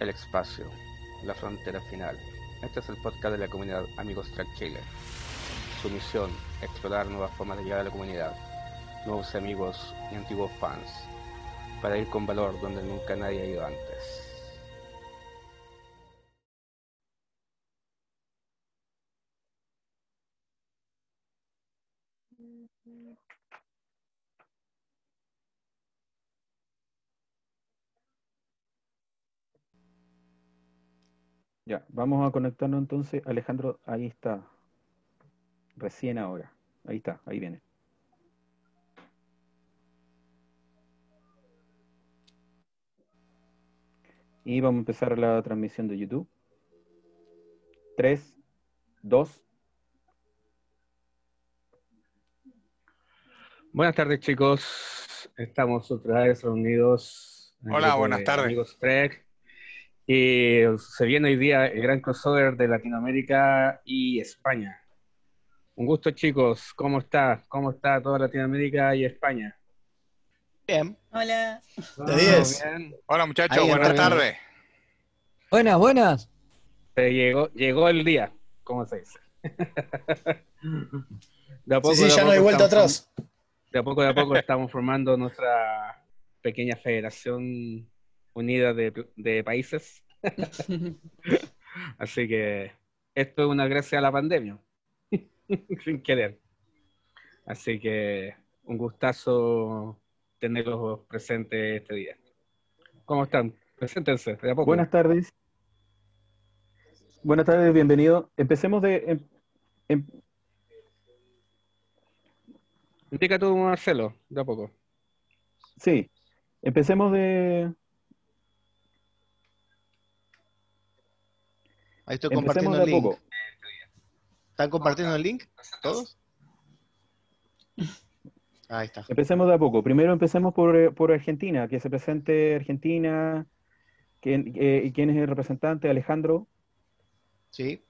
El espacio, la frontera final. Este es el podcast de la comunidad Amigos Track Chile. Su misión, explorar nuevas formas de llegar a la comunidad, nuevos amigos y antiguos fans, para ir con valor donde nunca nadie ha ido antes. Ya, vamos a conectarnos entonces. Alejandro, ahí está. Recién ahora. Ahí está, ahí viene. Y vamos a empezar la transmisión de YouTube. 3, 2. Buenas tardes chicos, estamos otra vez reunidos. Hola, buenas de tardes. Amigos Trek. Y se viene hoy día el gran crossover de Latinoamérica y España. Un gusto chicos, ¿cómo está? ¿Cómo está toda Latinoamérica y España? Bien. Hola. 10. Bien. Hola muchachos, Ahí buenas tardes. Buenas, buenas. Se llegó, llegó el día, ¿cómo se dice? De a poco, Sí, sí, de ya no hay vuelta atrás. de a poco de a poco estamos formando nuestra pequeña federación unida de, de países. Así que esto es una gracia a la pandemia, sin querer. Así que un gustazo tenerlos presentes este día. ¿Cómo están? Preséntense, de a poco. Buenas tardes. Buenas tardes, bienvenido. Empecemos de. em- em- Indica tú, Marcelo, de a poco. sí, empecemos de. Ahí estoy Empecemos compartiendo de el a link. poco. ¿Están compartiendo el link? ¿Todos? Ahí está. Empecemos de a poco. Primero empecemos por, eh, por Argentina, que se presente Argentina. ¿Quién, eh, y quién es el representante? Alejandro. Sí.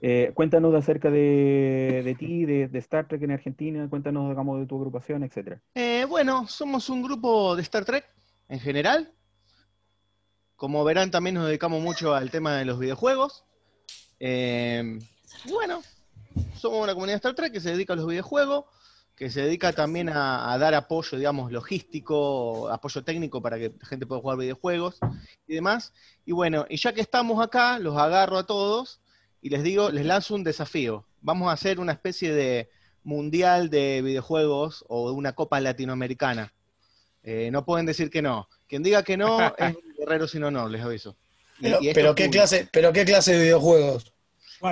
Eh, cuéntanos de acerca de, de ti, de, de Star Trek en Argentina. Cuéntanos, digamos, de tu agrupación, etcétera. Eh, bueno, somos un grupo de Star Trek en general. Como verán, también nos dedicamos mucho al tema de los videojuegos. Eh, bueno, somos una comunidad Star Trek que se dedica a los videojuegos, que se dedica también a, a dar apoyo, digamos, logístico, apoyo técnico para que la gente pueda jugar videojuegos y demás. Y bueno, y ya que estamos acá, los agarro a todos y les digo, les lanzo un desafío. Vamos a hacer una especie de mundial de videojuegos o de una copa latinoamericana. Eh, no pueden decir que no. Quien diga que no es un guerrero sin honor, les aviso. Y- Pero, y pero qué clase, pero qué clase de videojuegos.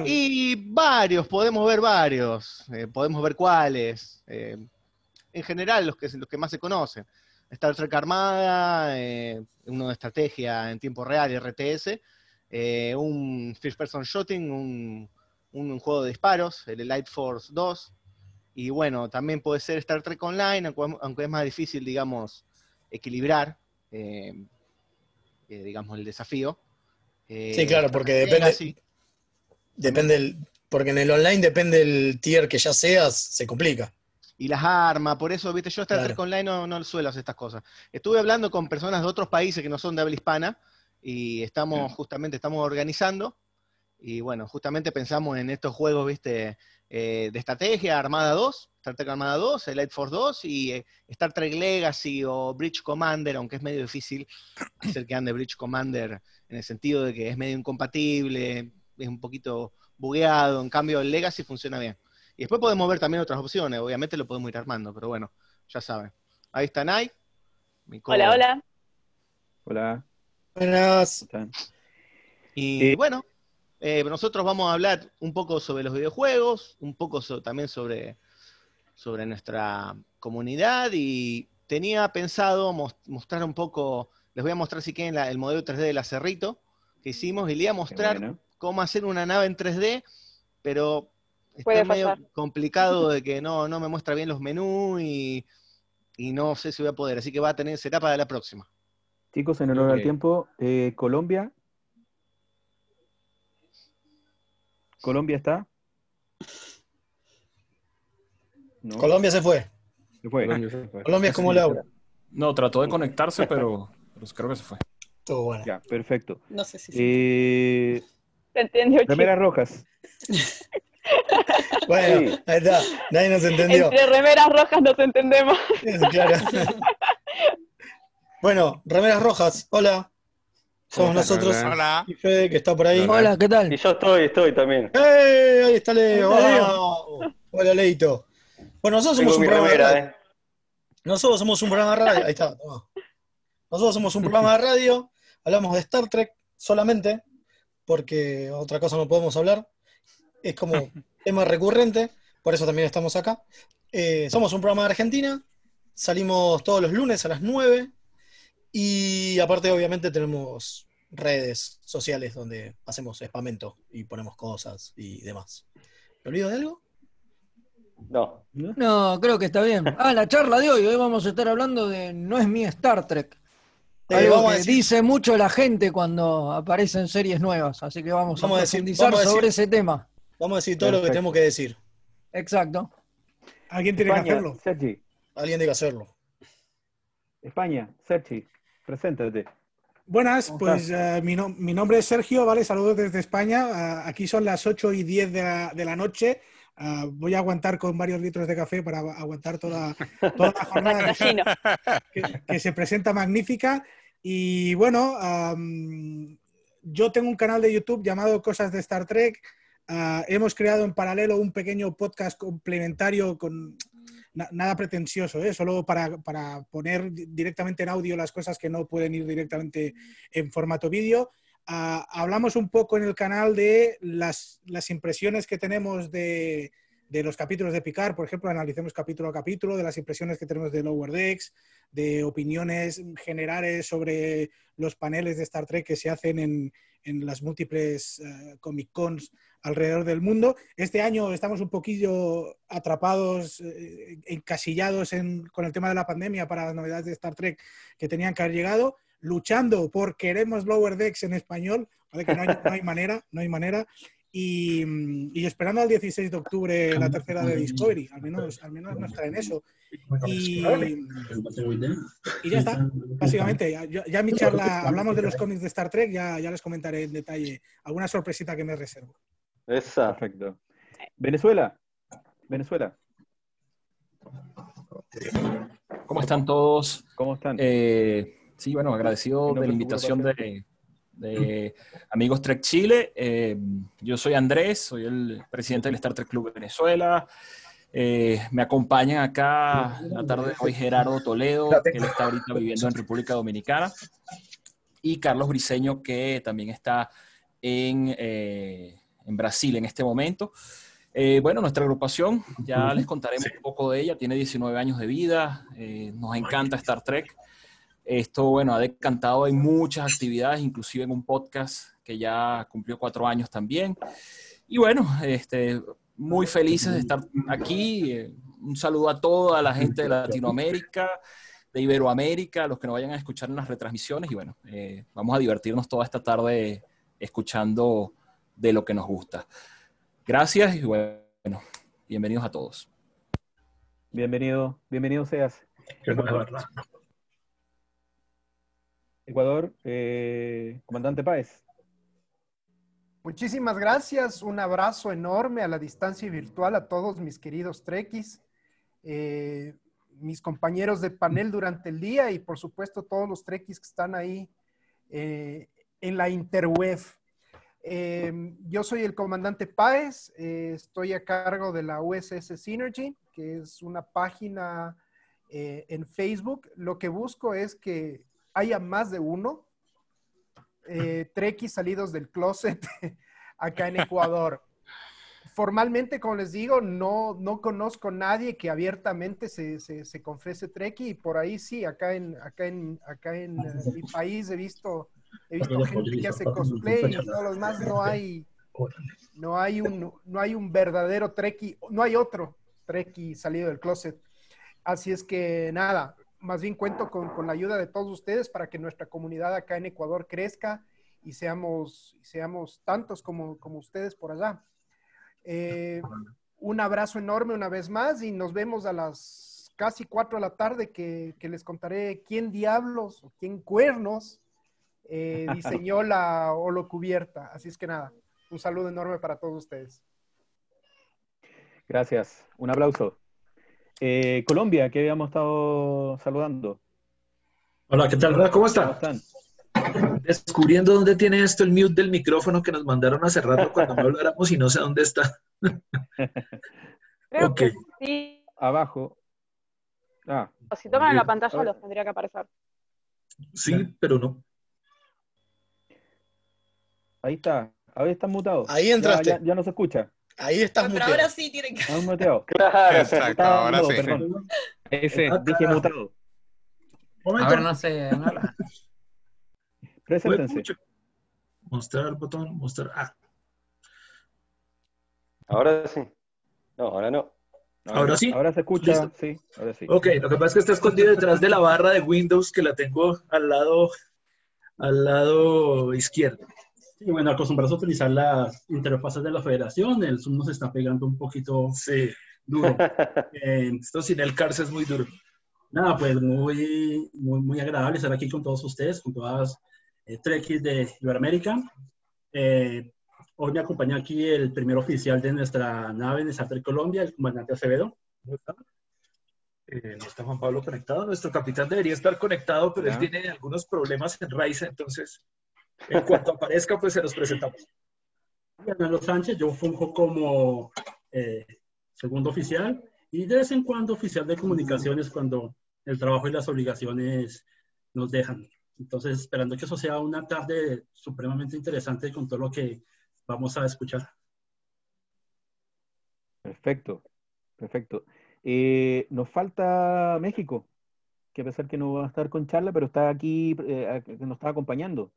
Y varios, podemos ver varios, eh, podemos ver cuáles. eh, en general, los que, los que más se conocen. Star Trek Armada, eh, uno de estrategia en tiempo real, RTS, eh, un First Person Shooting, un, un juego de disparos, el Light Force 2, y bueno, también puede ser Star Trek Online, aunque, aunque es más difícil, digamos, equilibrar, eh, eh, digamos, el desafío. Eh, Sí, claro, porque depende- Depende el, porque en el online depende del tier que ya seas, se complica. y las armas, por eso, viste, yo Star Claro. Trek Online no, no suelo hacer estas cosas. Estuve hablando con personas de otros países que no son de habla hispana y estamos, justamente, estamos organizando y bueno, justamente pensamos en estos juegos, viste, eh, de estrategia, Armada 2, Star Trek Armada 2, el Light Force 2 y eh, Star Trek Legacy o Bridge Commander, aunque es medio difícil hacer que ande Bridge Commander en el sentido de que es medio incompatible, es un poquito bugueado, en cambio el Legacy funciona bien. Y después podemos ver también otras opciones, obviamente lo podemos ir armando, pero bueno, ya saben. Ahí está Nai. Hola, hola. Hola. Buenas. ¿cómo están? Y Eh, bueno, eh, nosotros vamos a hablar un poco sobre los videojuegos, un poco so- también sobre, sobre nuestra comunidad y tenía pensado mos- mostrar un poco, les voy a mostrar si quieren la- el modelo 3D del acerrito que hicimos y le voy a mostrar bueno. cómo hacer una nave en 3D, pero está Puede medio complicado de que no, no me muestra bien los menús y, y no sé si voy a poder, así que va a tener, será para la próxima. Chicos, en honor al Ok. tiempo, eh, Colombia. ¿Colombia está? No. Colombia se fue. Se fue. Colombia se fue. Colombia es como Laura. No, trató de conectarse, pero, pero creo que se fue. Todo bueno. Ya, perfecto. No sé si... Eh, ¿Se entendió, remeras rojas. Bueno, Sí. ahí está. Nadie nos entendió. Entre remeras rojas nos entendemos. Claro. Bueno, remeras rojas. Hola. Somos Hola, nosotros hola. Hola. y Fede, que está por ahí. Hola. Hola, ¿qué tal? Y yo estoy, estoy también. ¡Eh! Ahí está Leo. Vamos. Hola, Leito. Bueno, nosotros somos un programa de radio. ¿eh? Nosotros somos un programa de radio. Ahí está. toma. Nosotros somos un programa de radio. Hablamos de Star Trek solamente, porque otra cosa no podemos hablar. Es como tema recurrente, por eso también estamos acá. Eh, somos un programa de Argentina. Salimos todos los lunes a las 9. Y aparte, obviamente, tenemos redes sociales donde hacemos spamento y ponemos cosas y demás. ¿Me olvido de algo? No. No, creo que está bien. Ah, la charla de hoy. Hoy vamos a estar hablando de No es mi Star Trek. Eh, Algo vamos a que decir- dice mucho la gente cuando aparecen series nuevas. Así que vamos, Vamos a a decir- profundizar vamos a decir- sobre ese tema. Vamos a decir todo lo que tenemos que decir. Exacto. Alguien tiene que hacerlo. Sergi. Alguien tiene que hacerlo. España, Sergi, preséntate. Buenas, ¿Cómo pues eh, mi, no- mi nombre es Sergio, ¿vale? Saludos desde España. Ah, aquí son las 8 y 10 de la, de la noche. Ah, voy a aguantar con varios litros de café para aguantar toda, toda la jornada que, que- se presenta magnífica. Y bueno, yo tengo un canal de YouTube llamado Cosas de Star Trek. Hemos creado en paralelo un pequeño podcast complementario con na- nada pretencioso, ¿eh? solo para, para poner di- directamente en audio las cosas que no pueden ir directamente en formato vídeo. Ah, hablamos un poco en el canal de las, las impresiones que tenemos de, de los capítulos de Picard, por ejemplo, analicemos capítulo a capítulo, de las impresiones que tenemos de Lower Decks, de opiniones generales sobre los paneles de Star Trek que se hacen en, en las múltiples eh, Comic Cons alrededor del mundo. Este año estamos un poquillo atrapados, eh, encasillados en- con el tema de la pandemia para las novedades de Star Trek que tenían que haber llegado, luchando por queremos Lower Decks en español, ¿vale? que no hay, no hay manera, no hay manera. Y, y esperando al 16 de octubre la tercera de Discovery, al menos, al menos no estar en eso. Y, y ya está, básicamente. Ya, ya- en mi charla hablamos de los cómics de Star Trek, ya, ya les comentaré en detalle alguna sorpresita que me reservo. Esa. Perfecto. Venezuela. Venezuela. ¿Cómo están todos? ¿Cómo están? Eh, sí, bueno, agradecido de la invitación de, de Amigos Trek Chile. Eh, yo soy Andrés, soy el presidente del Star Trek Club de Venezuela. Eh, me acompañan acá la tarde de hoy Gerardo Toledo, que él está ahorita viviendo en República Dominicana, y Carlos Briseño, que también está en, eh, en Brasil en este momento. Eh, bueno, nuestra agrupación, ya les contaremos un poco de ella, tiene 19 años de vida, eh, nos encanta Star Trek. Esto, bueno, ha decantado en muchas actividades, inclusive en un podcast que ya cumplió cuatro años también. Y bueno, este, muy felices de estar aquí. Eh, Un saludo a toda la gente de Latinoamérica, de Iberoamérica, los que nos vayan a escuchar en las retransmisiones. Y bueno, eh, vamos a divertirnos toda esta tarde escuchando de lo que nos gusta. Gracias y bueno, bienvenidos a todos. Bienvenido, bienvenido seas. Ecuador, eh, comandante Páez. Muchísimas gracias, un abrazo enorme a la distancia virtual a todos mis queridos trekkies, eh, mis compañeros de panel durante el día y por supuesto todos los trekkies que están ahí eh, en la interweb. Eh, yo soy el comandante Páez, eh, estoy a cargo de la USS Synergy, que es una página en Facebook. Lo que busco es que haya más de uno, eh, salidos del closet acá en Ecuador. Formalmente, como les digo, no, no conozco a nadie que abiertamente se, se, se confese trekkie y por ahí sí, acá en, acá en, acá en eh, mi país he visto, he visto gente que hace cosplay y todo lo demás, no hay, no hay un, no hay un verdadero trekkie, no hay otro trekkie salido del closet. Así es que nada, más bien cuento con, con, la ayuda de todos ustedes para que nuestra comunidad acá en Ecuador crezca y seamos, seamos tantos como, como ustedes por allá. Eh, un abrazo enorme una vez más y nos vemos a las casi cuatro de la tarde que, que les contaré quién diablos o quién cuernos eh, diseñó la holocubierta. Así es que nada, un saludo enorme para todos ustedes. Gracias. Un aplauso. Eh, Colombia, que habíamos estado saludando. Hola, ¿qué tal? ¿Cómo ¿Cómo está? están? Descubriendo dónde tiene esto el mute del micrófono que nos mandaron a cerrarlo cuando no habláramos y no sé dónde está. Creo Ok. que sí. Abajo. Ah, Si tocan en la pantalla los tendría que aparecer. Sí, pero no. ahí está. Ahí está mutado. Ahí Ya- entraste. Ya, ya no se escucha. Ahí estás Pero muteado. ahora sí tienen que. Muteado. Claro. Exacto, Estaba ahora mudo, sí. perdón. Ese, Ah, Dije carajo. mutado. Momento. A ver, no sé. Fue Preséntense. mucho. Mostrar botón, mostrar. Ah, Ahora sí. No, ahora no. ahora sí. Ahora se escucha, Listo. sí, ahora sí. Ok, lo que pasa es que está escondido detrás de la barra de Windows que la tengo al lado, al lado izquierdo. Sí, bueno, acostumbrados a utilizar las interfaces de la federación, el Zoom nos está pegando un poquito Sí, duro. Eh, esto sin el cárcel es muy duro. nada, pues muy, muy, muy agradable estar aquí con todos ustedes, con todas eh, Trekkies de Iberoamérica. Eh, hoy me acompaña aquí el primer oficial de nuestra nave de Star Trek Colombia, el comandante Acevedo. ¿Cómo está? Eh, no está Juan Pablo conectado. Nuestro capitán debería estar conectado, pero Ya. él tiene algunos problemas en Raiza, entonces en cuanto aparezca, pues se los presentamos. Y Hernando Sánchez, yo funjo como eh, segundo oficial y de vez en cuando oficial de comunicaciones cuando el trabajo y las obligaciones nos dejan. Entonces, esperando que eso sea una tarde supremamente interesante con todo lo que vamos a escuchar. Perfecto, perfecto. Eh, nos falta México, que a pesar que no va a estar con charla, pero está aquí, eh, nos está acompañando.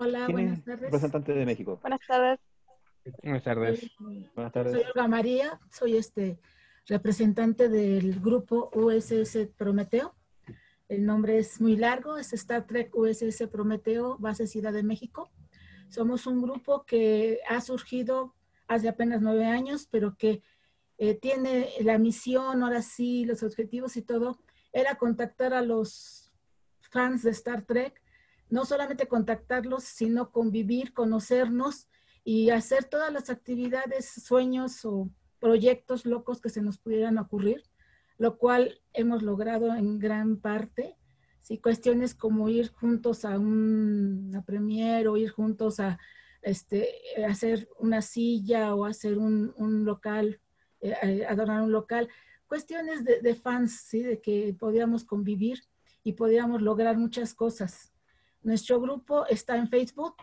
Hola, ¿Quién buenas es tardes. representante de México? Buenas tardes. Buenas tardes. Soy, Buenas soy tardes. Olga María, soy este representante del grupo USS Prometeo. El nombre es muy largo, es Star Trek USS Prometeo, base Ciudad de México. Somos un grupo que ha surgido hace apenas nueve años, pero que eh, tiene la misión, ahora sí, los objetivos y todo, era contactar a los fans de Star Trek, no solamente contactarlos, sino convivir, conocernos y hacer todas las actividades, sueños o proyectos locos que se nos pudieran ocurrir, lo cual hemos logrado en gran parte. Sí, cuestiones como ir juntos a un, una premier o ir juntos a este, hacer una silla o hacer un, un local, eh, adornar un local. Cuestiones de, de fans, ¿sí? de que podíamos convivir y podíamos lograr muchas cosas. Nuestro grupo está en Facebook,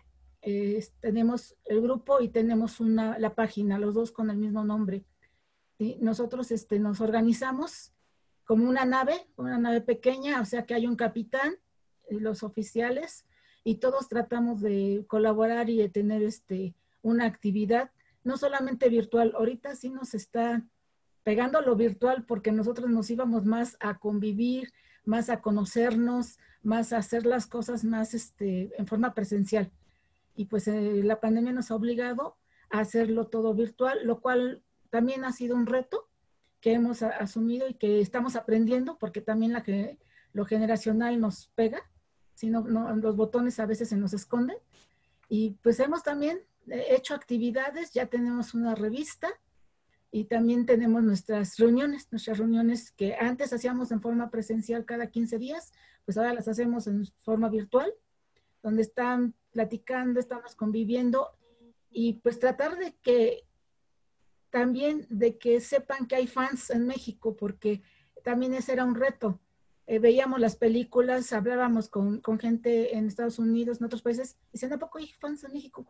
eh, tenemos el grupo y tenemos una, la página, los dos con el mismo nombre. ¿sí? Nosotros este, nos organizamos como una nave, una nave pequeña, o sea que hay un capitán, y los oficiales, y todos tratamos de colaborar y de tener este, una actividad, no solamente virtual, ahorita sí nos está pegando lo virtual porque nosotros nos íbamos más a convivir, más a conocernos, más hacer las cosas más este, en forma presencial. Y pues eh, la pandemia nos ha obligado a hacerlo todo virtual, lo cual también ha sido un reto que hemos a- asumido y que estamos aprendiendo porque también la que, lo generacional nos pega, si no, no, los botones a veces se nos esconden. Y pues hemos también eh, hecho actividades, ya tenemos una revista y también tenemos nuestras reuniones, nuestras reuniones que antes hacíamos en forma presencial cada 15 días, pues ahora las hacemos en forma virtual, donde están platicando, estamos conviviendo y pues tratar de que también de que sepan que hay fans en México, porque también ese era un reto. Eh, veíamos las películas, hablábamos con, con gente en Estados Unidos, en otros países, y dicen, ¿a poco hay fans en México?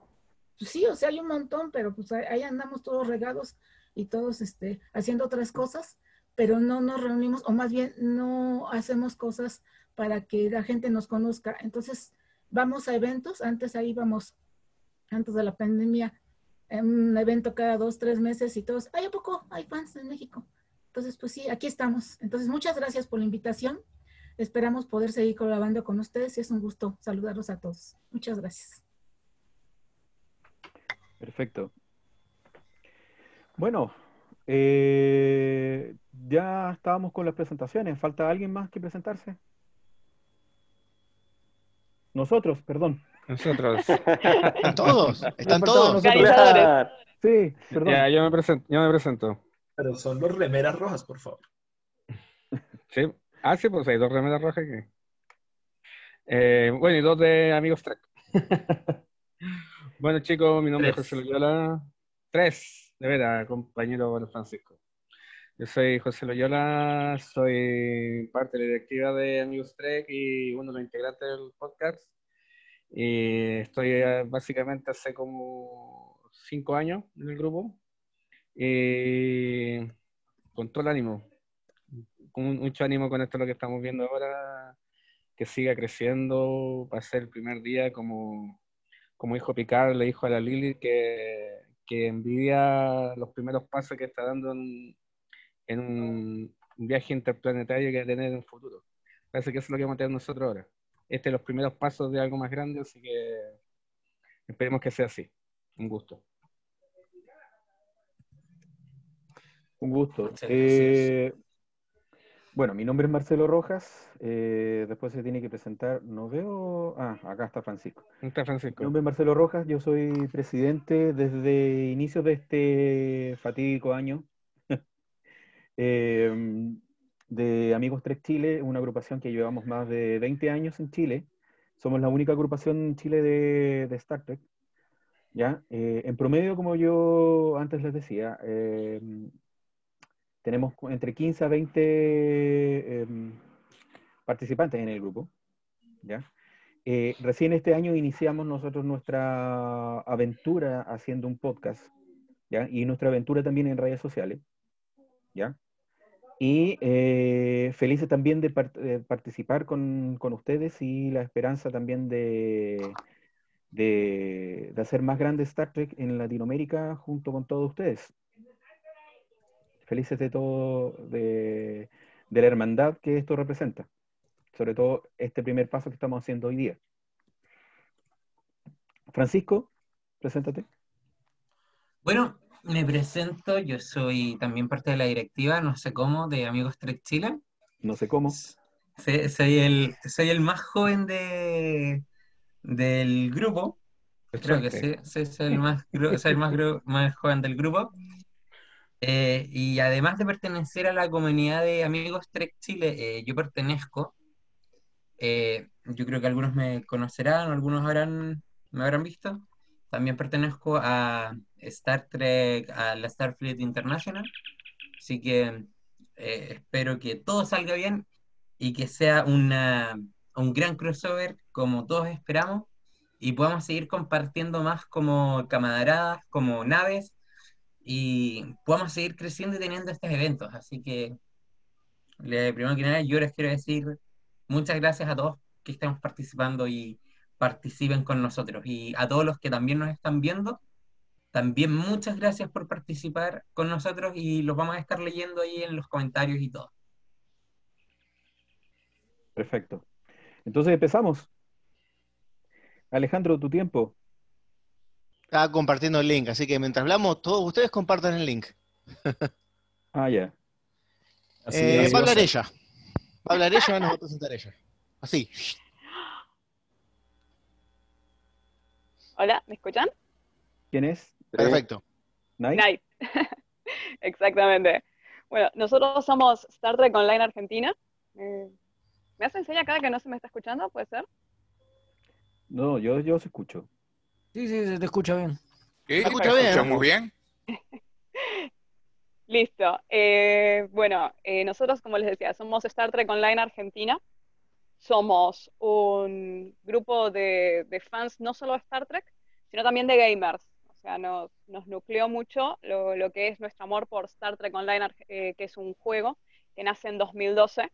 Pues sí, o sea, hay un montón, pero pues ahí andamos todos regados y todos este, haciendo otras cosas, pero no nos reunimos, o más bien no hacemos cosas para que la gente nos conozca. Entonces, vamos a eventos, antes ahí íbamos, antes de la pandemia, en un evento cada dos, tres meses y todos, ay, ¿a poco hay fans en México? Entonces, pues sí, aquí estamos. Entonces, muchas gracias por la invitación. Esperamos poder seguir colaborando con ustedes y es un gusto saludarlos a todos. Muchas gracias. Perfecto. Bueno, eh, ya estábamos con las presentaciones. ¿Falta alguien más que presentarse? Nosotros, perdón. Nosotros. ¿Están todos? ¿Están todos? nosotros. Sí, perdón. Ya, yo me presento. Yo me presento. Pero son los remeras rojas, por favor. Sí. Ah, sí, pues hay dos remeras rojas aquí. Eh, bueno, y dos de amigos Trek. bueno, chicos, mi nombre Tres. es José Loyola. Tres, de veras, compañero Francisco. Yo soy José Loyola, soy parte de la directiva de Amigos Trek y uno de los integrantes del podcast. Y estoy eh, básicamente hace como cinco años en el grupo. Y con todo el ánimo, con mucho ánimo con esto lo que estamos viendo ahora, que siga creciendo, va a ser el primer día como, como dijo Picard, le dijo a la Lili que, que envidia los primeros pasos que está dando en, en un viaje interplanetario que va a tener en el futuro. Parece que eso es lo que vamos a tener nosotros ahora. Este es los primeros pasos de algo más grande, así que esperemos que sea así. Un gusto. Un gusto. Eh, bueno, mi nombre es Marcelo Rojas. eh, después se tiene que presentar. No veo. Ah, acá está Francisco. ¿Cómo está Mi Francisco? nombre es Marcelo Rojas. Yo soy presidente desde inicios de este fatídico año eh, de Amigos Trek Chile, una agrupación que llevamos más de 20 años en Chile. Somos la única agrupación en Chile de, de Star. ¿ya? Eh, en promedio, como yo antes les decía, eh, tenemos entre 15 a 20 em, participantes en el grupo. ¿ya? Eh, recién este año iniciamos nosotros nuestra aventura haciendo un podcast, ¿ya? Y nuestra aventura también en redes sociales, ¿ya? Y eh, felices también de, part- de participar con, con ustedes y la esperanza también de, de, hacer más grande Star Trek en Latinoamérica junto con todos ustedes. Felices de todo, de, de la hermandad que esto representa sobre todo este primer paso que estamos haciendo hoy día. Francisco, preséntate. Bueno, me presento, yo soy también parte de la directiva, no sé cómo, de Amigos Trek Chile. No sé cómo. Soy el, soy el más joven de, del grupo. Creo que sí, soy el más, soy el más joven del grupo. Eh, y además de pertenecer a la comunidad de Amigos Trek Chile, eh, yo pertenezco. eh, yo creo que algunos me conocerán, algunos habrán, me habrán visto. También pertenezco a Star Trek, a la Starfleet International. Así que eh, espero que todo salga bien y que sea una, un gran crossover como todos esperamos y podamos seguir compartiendo más como camaradas, como naves y podamos seguir creciendo y teniendo estos eventos. Así que, primero que nada, yo les quiero decir muchas gracias a todos que estemos participando y participen con nosotros. Y a todos los que también nos están viendo, también muchas gracias por participar con nosotros y los vamos a estar leyendo ahí en los comentarios y todo. Perfecto. Entonces empezamos. Alejandro, tu tiempo. Estaba compartiendo el link, así que mientras hablamos, todos ustedes compartan el link. Ah, ya. Así Eh, va a va hablar ella. Va a hablar ella, nos va a presentar ella. Así. Hola, ¿me escuchan? ¿Quién es? Perfecto. ¿Night? Night. Exactamente. Bueno, nosotros somos Star Trek Online Argentina. Eh, ¿Me hacen seña cada que no se me está escuchando? ¿Puede ser? No, yo, yo os escucho. Sí, sí, se te escucha bien. Sí, ¿Me escucha bien? escuchamos bien. Listo. Eh, bueno, eh, nosotros, como les decía, somos Star Trek Online Argentina. Somos un grupo de, de fans no solo de Star Trek, sino también de gamers. O sea, nos, nos nucleó mucho lo, lo que es nuestro amor por Star Trek Online, eh, que es un juego que nace en 2012,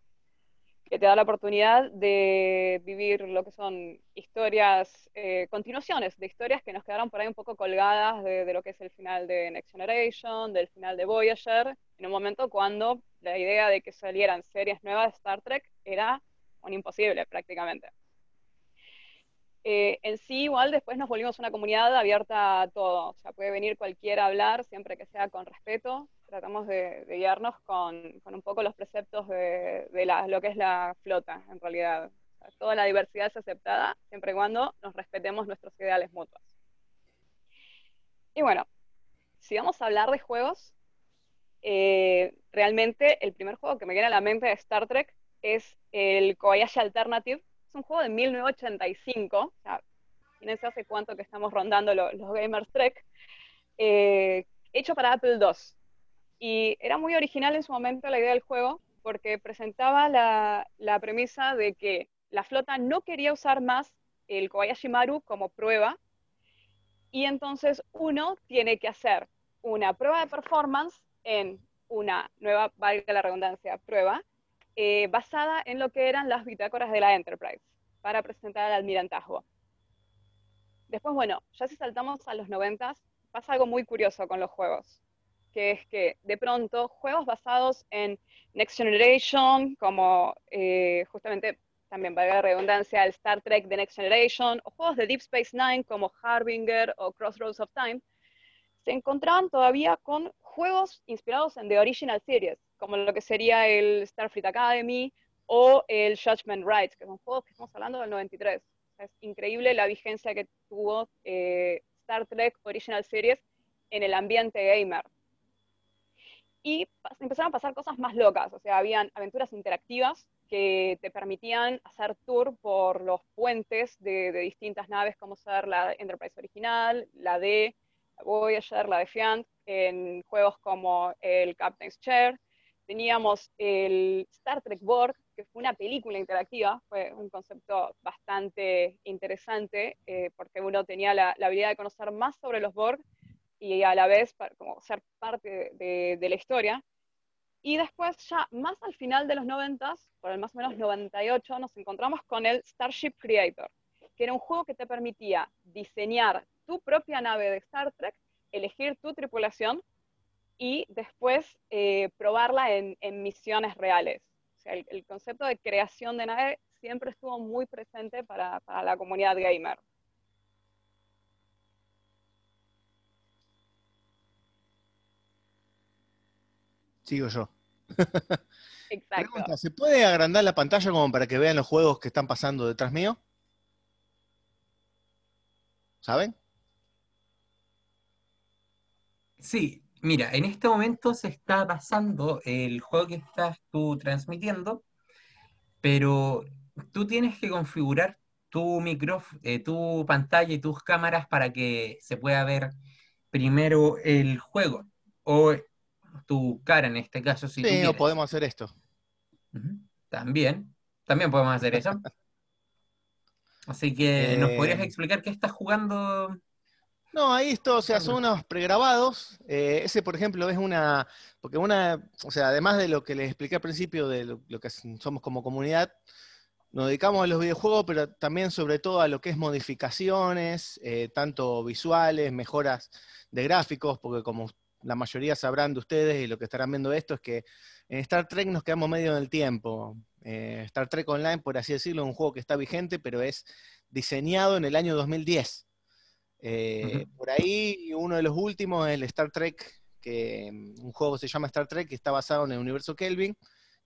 que te da la oportunidad de vivir lo que son historias, eh, continuaciones de historias que nos quedaron por ahí un poco colgadas de, de lo que es el final de Next Generation, del final de Voyager, en un momento cuando la idea de que salieran series nuevas de Star Trek era un imposible prácticamente. Eh, en sí, igual después nos volvimos una comunidad abierta a todo, o sea, puede venir cualquiera a hablar, siempre que sea con respeto. Tratamos de, guiarnos con, con un poco los preceptos de, de lo que es la flota, en realidad. Toda la diversidad es aceptada siempre y cuando nos respetemos nuestros ideales mutuos. Y bueno, si vamos a hablar de juegos, eh, realmente el primer juego que me viene a la mente de Star Trek es el Kobayashi Alternative. Es un juego de 1985, o sea, imagínense hace cuánto que estamos rondando los Gamers Trek, eh, hecho para Apple II. Y era muy original en su momento la idea del juego, porque presentaba la, la premisa de que la flota no quería usar más el Kobayashi Maru como prueba, y entonces uno tiene que hacer una prueba de performance en una nueva, valga la redundancia, prueba, eh, basada en lo que eran las bitácoras de la Enterprise, para presentar al almirantazgo. Después, bueno, ya si saltamos a los 90, pasa algo muy curioso con los juegos, que es que de pronto juegos basados en Next Generation, como eh, justamente también valga la redundancia, el Star Trek The Next Generation, o juegos de Deep Space Nine como Harbinger o Crossroads of Time, se encontraban todavía con juegos inspirados en The Original Series, como lo que sería el Starfleet Academy o el Judgment Rights, que son juegos que estamos hablando del 93. Es increíble la vigencia que tuvo eh, Star Trek Original Series en el ambiente gamer. Y empezaron a pasar cosas más locas, o sea, habían aventuras interactivas que te permitían hacer tour por los puentes de, distintas naves, como ser la Enterprise original, la D, Voyager, la Defiant, en juegos como el Captain's Chair. Teníamos el Star Trek Borg, que fue una película interactiva, fue un concepto bastante interesante, eh, porque uno tenía la, habilidad de conocer más sobre los Borg y a la vez como ser parte de, de, la historia. Y después, ya más al final de los 90, por el más o menos 98, nos encontramos con el Starship Creator, que era un juego que te permitía diseñar tu propia nave de Star Trek, elegir tu tripulación y después eh, probarla en, misiones reales. O sea, el, concepto de creación de nave siempre estuvo muy presente para, la comunidad gamer. Sigo yo. Exacto. ¿Se puede agrandar la pantalla como para que vean los juegos que están pasando detrás mío? ¿Saben? Sí, mira, en este momento se está pasando el juego que estás tú transmitiendo, pero tú tienes que configurar tu micrófono, eh, tu pantalla y tus cámaras para que se pueda ver primero el juego o tu cara en este caso. Si sí, o podemos hacer esto. También, también podemos hacer eso. Así que, ¿nos podrías eh, explicar qué estás jugando no, ahí esto, o sea, son unos pregrabados. Eh, ese, por ejemplo, es una. Porque una. O sea, además de lo que les expliqué al principio de lo, que somos como comunidad, nos dedicamos a los videojuegos, pero también, sobre todo, a lo que es modificaciones, eh, tanto visuales, mejoras de gráficos, porque como la mayoría sabrán de ustedes y lo que estarán viendo esto es que en Star Trek nos quedamos medio en el tiempo. Eh, Star Trek Online, por así decirlo, es un juego que está vigente, pero es diseñado en el año 2010. Eh, por ahí, uno de los últimos es el Star Trek, que mm, un juego se llama Star Trek, que está basado en el universo Kelvin,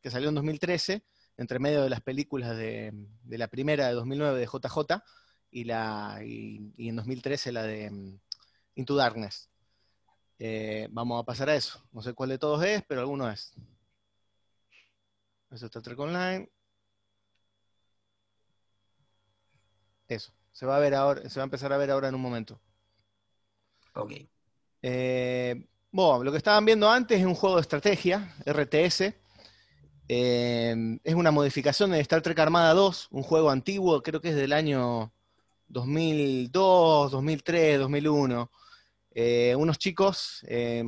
que salió en 2013, entre medio de las películas de, la primera de 2009 de JJ y, la, y, en 2013 la de mm, Into Darkness. Eh, vamos a pasar a eso. No sé cuál de todos es, pero alguno es. Eso es Star Trek Online. Eso. Se va a ver ahora, se va a empezar a ver ahora en un momento. Ok. Eh, bueno, lo que estaban viendo antes es un juego de estrategia, RTS. Eh, es una modificación de Star Trek Armada 2, un juego antiguo, creo que es del año 2002, 2003, 2001. unos chicos eh,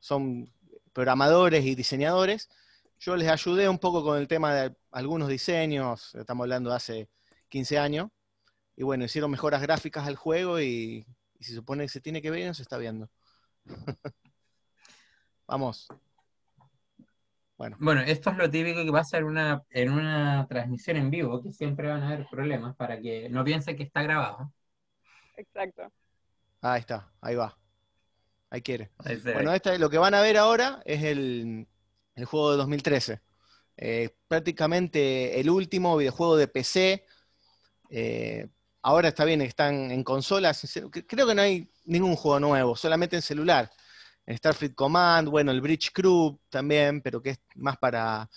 son programadores y diseñadores. Yo les ayudé un poco con el tema de algunos diseños, estamos hablando de hace 15 años. Y bueno, hicieron mejoras gráficas al juego y, se supone que se tiene que ver, no se está viendo. Vamos. Bueno. bueno, esto es lo típico que pasa en una, en una transmisión en vivo, que siempre van a haber problemas para que no piensen que está grabado. Exacto. Ahí está, ahí va. Ahí quiere. bueno, este, lo que van a ver ahora es el, el juego de 2013. Eh, prácticamente el último videojuego de PC. Eh, ahora está bien, están en consolas. Creo que no hay ningún juego nuevo, solamente en celular. Starfleet Command, bueno, el Bridge Crew también, pero que es más para,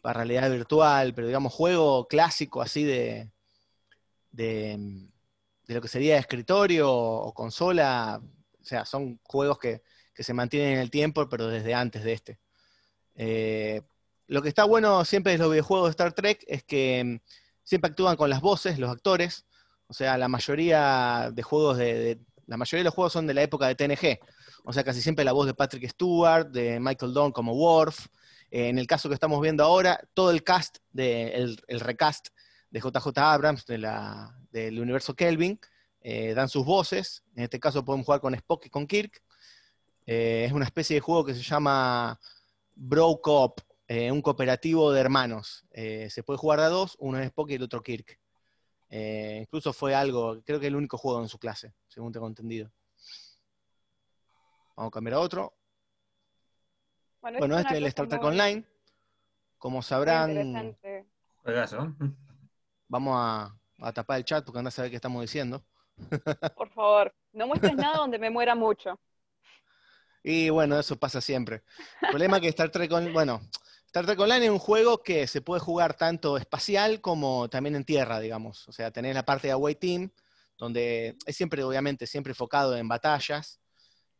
para realidad virtual, pero digamos, juego clásico así de, de, lo que sería escritorio o consola. O sea, son juegos que, que se mantienen en el tiempo, pero desde antes de este. Eh, lo que está bueno siempre de los videojuegos de Star Trek es que mm, siempre actúan con las voces, los actores. O sea, la mayoría de juegos de, la mayoría de los juegos son de la época de TNG. O sea, casi siempre la voz de Patrick Stewart, de Michael Dorn como Worf. Eh, en el caso que estamos viendo ahora, todo el cast, de, el, recast de JJ Abrams del universo Kelvin, eh, dan sus voces. En este caso podemos jugar con Spock y con Kirk. Eh, es una especie de juego que se llama Bro Coop, eh, un cooperativo de hermanos. Se puede jugar a dos, uno es Spock y el otro Kirk. Incluso fue algo, creo que el único juego en su clase, según tengo entendido. Vamos a cambiar a otro. Bueno, este es el Star Trek Online. Como sabrán, vamos a, a, tapar el chat porque anda a saber qué estamos diciendo. Por favor, no muestres nada donde me muera mucho. Y bueno, eso pasa siempre. El problema es que Star Trek, bueno, Online es un juego que se puede jugar tanto espacial como también en tierra, digamos. O sea, tenés la parte de Away Team, donde es siempre, obviamente, siempre enfocado en batallas.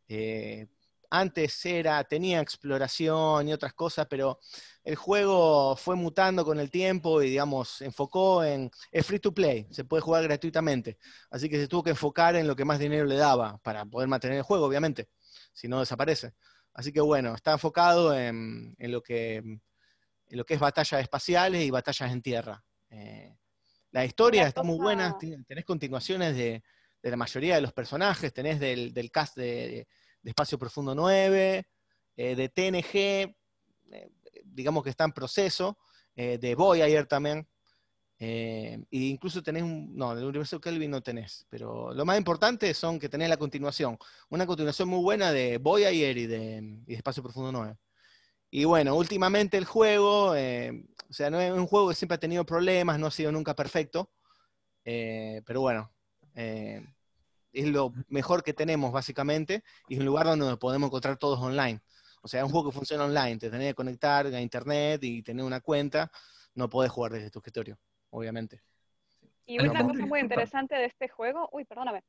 Eh, antes era, tenía exploración y otras cosas, pero el juego fue mutando con el tiempo y, digamos, enfocó en, es free to play, se puede jugar gratuitamente. Así que se tuvo que enfocar en lo que más dinero le daba para poder mantener el juego, obviamente si no desaparece. Así que bueno, está enfocado en, lo, que, en lo que es batallas espaciales y batallas en tierra. Eh, la historia está muy buena, tenés continuaciones de, la mayoría de los personajes, tenés del, cast de, Espacio Profundo 9, eh, de TNG, eh, digamos que está en proceso, de Voyager también, eh, e incluso tenés un. No, del universo Kelvin no tenés. Pero lo más importante son que tenés la continuación. Una continuación muy buena de Voyager y de, y de Espacio Profundo 9. Y bueno, últimamente el juego, eh, o sea, no es un juego que siempre ha tenido problemas, no ha sido nunca perfecto. Eh, pero bueno, es lo mejor que tenemos básicamente. Y es un lugar donde podemos encontrar todos online. O sea, es un juego que funciona online. Te tenés que conectar a internet y tener una cuenta. No podés jugar desde tu escritorio obviamente. Y una cosa muy interesante de este juego, uy, perdóname.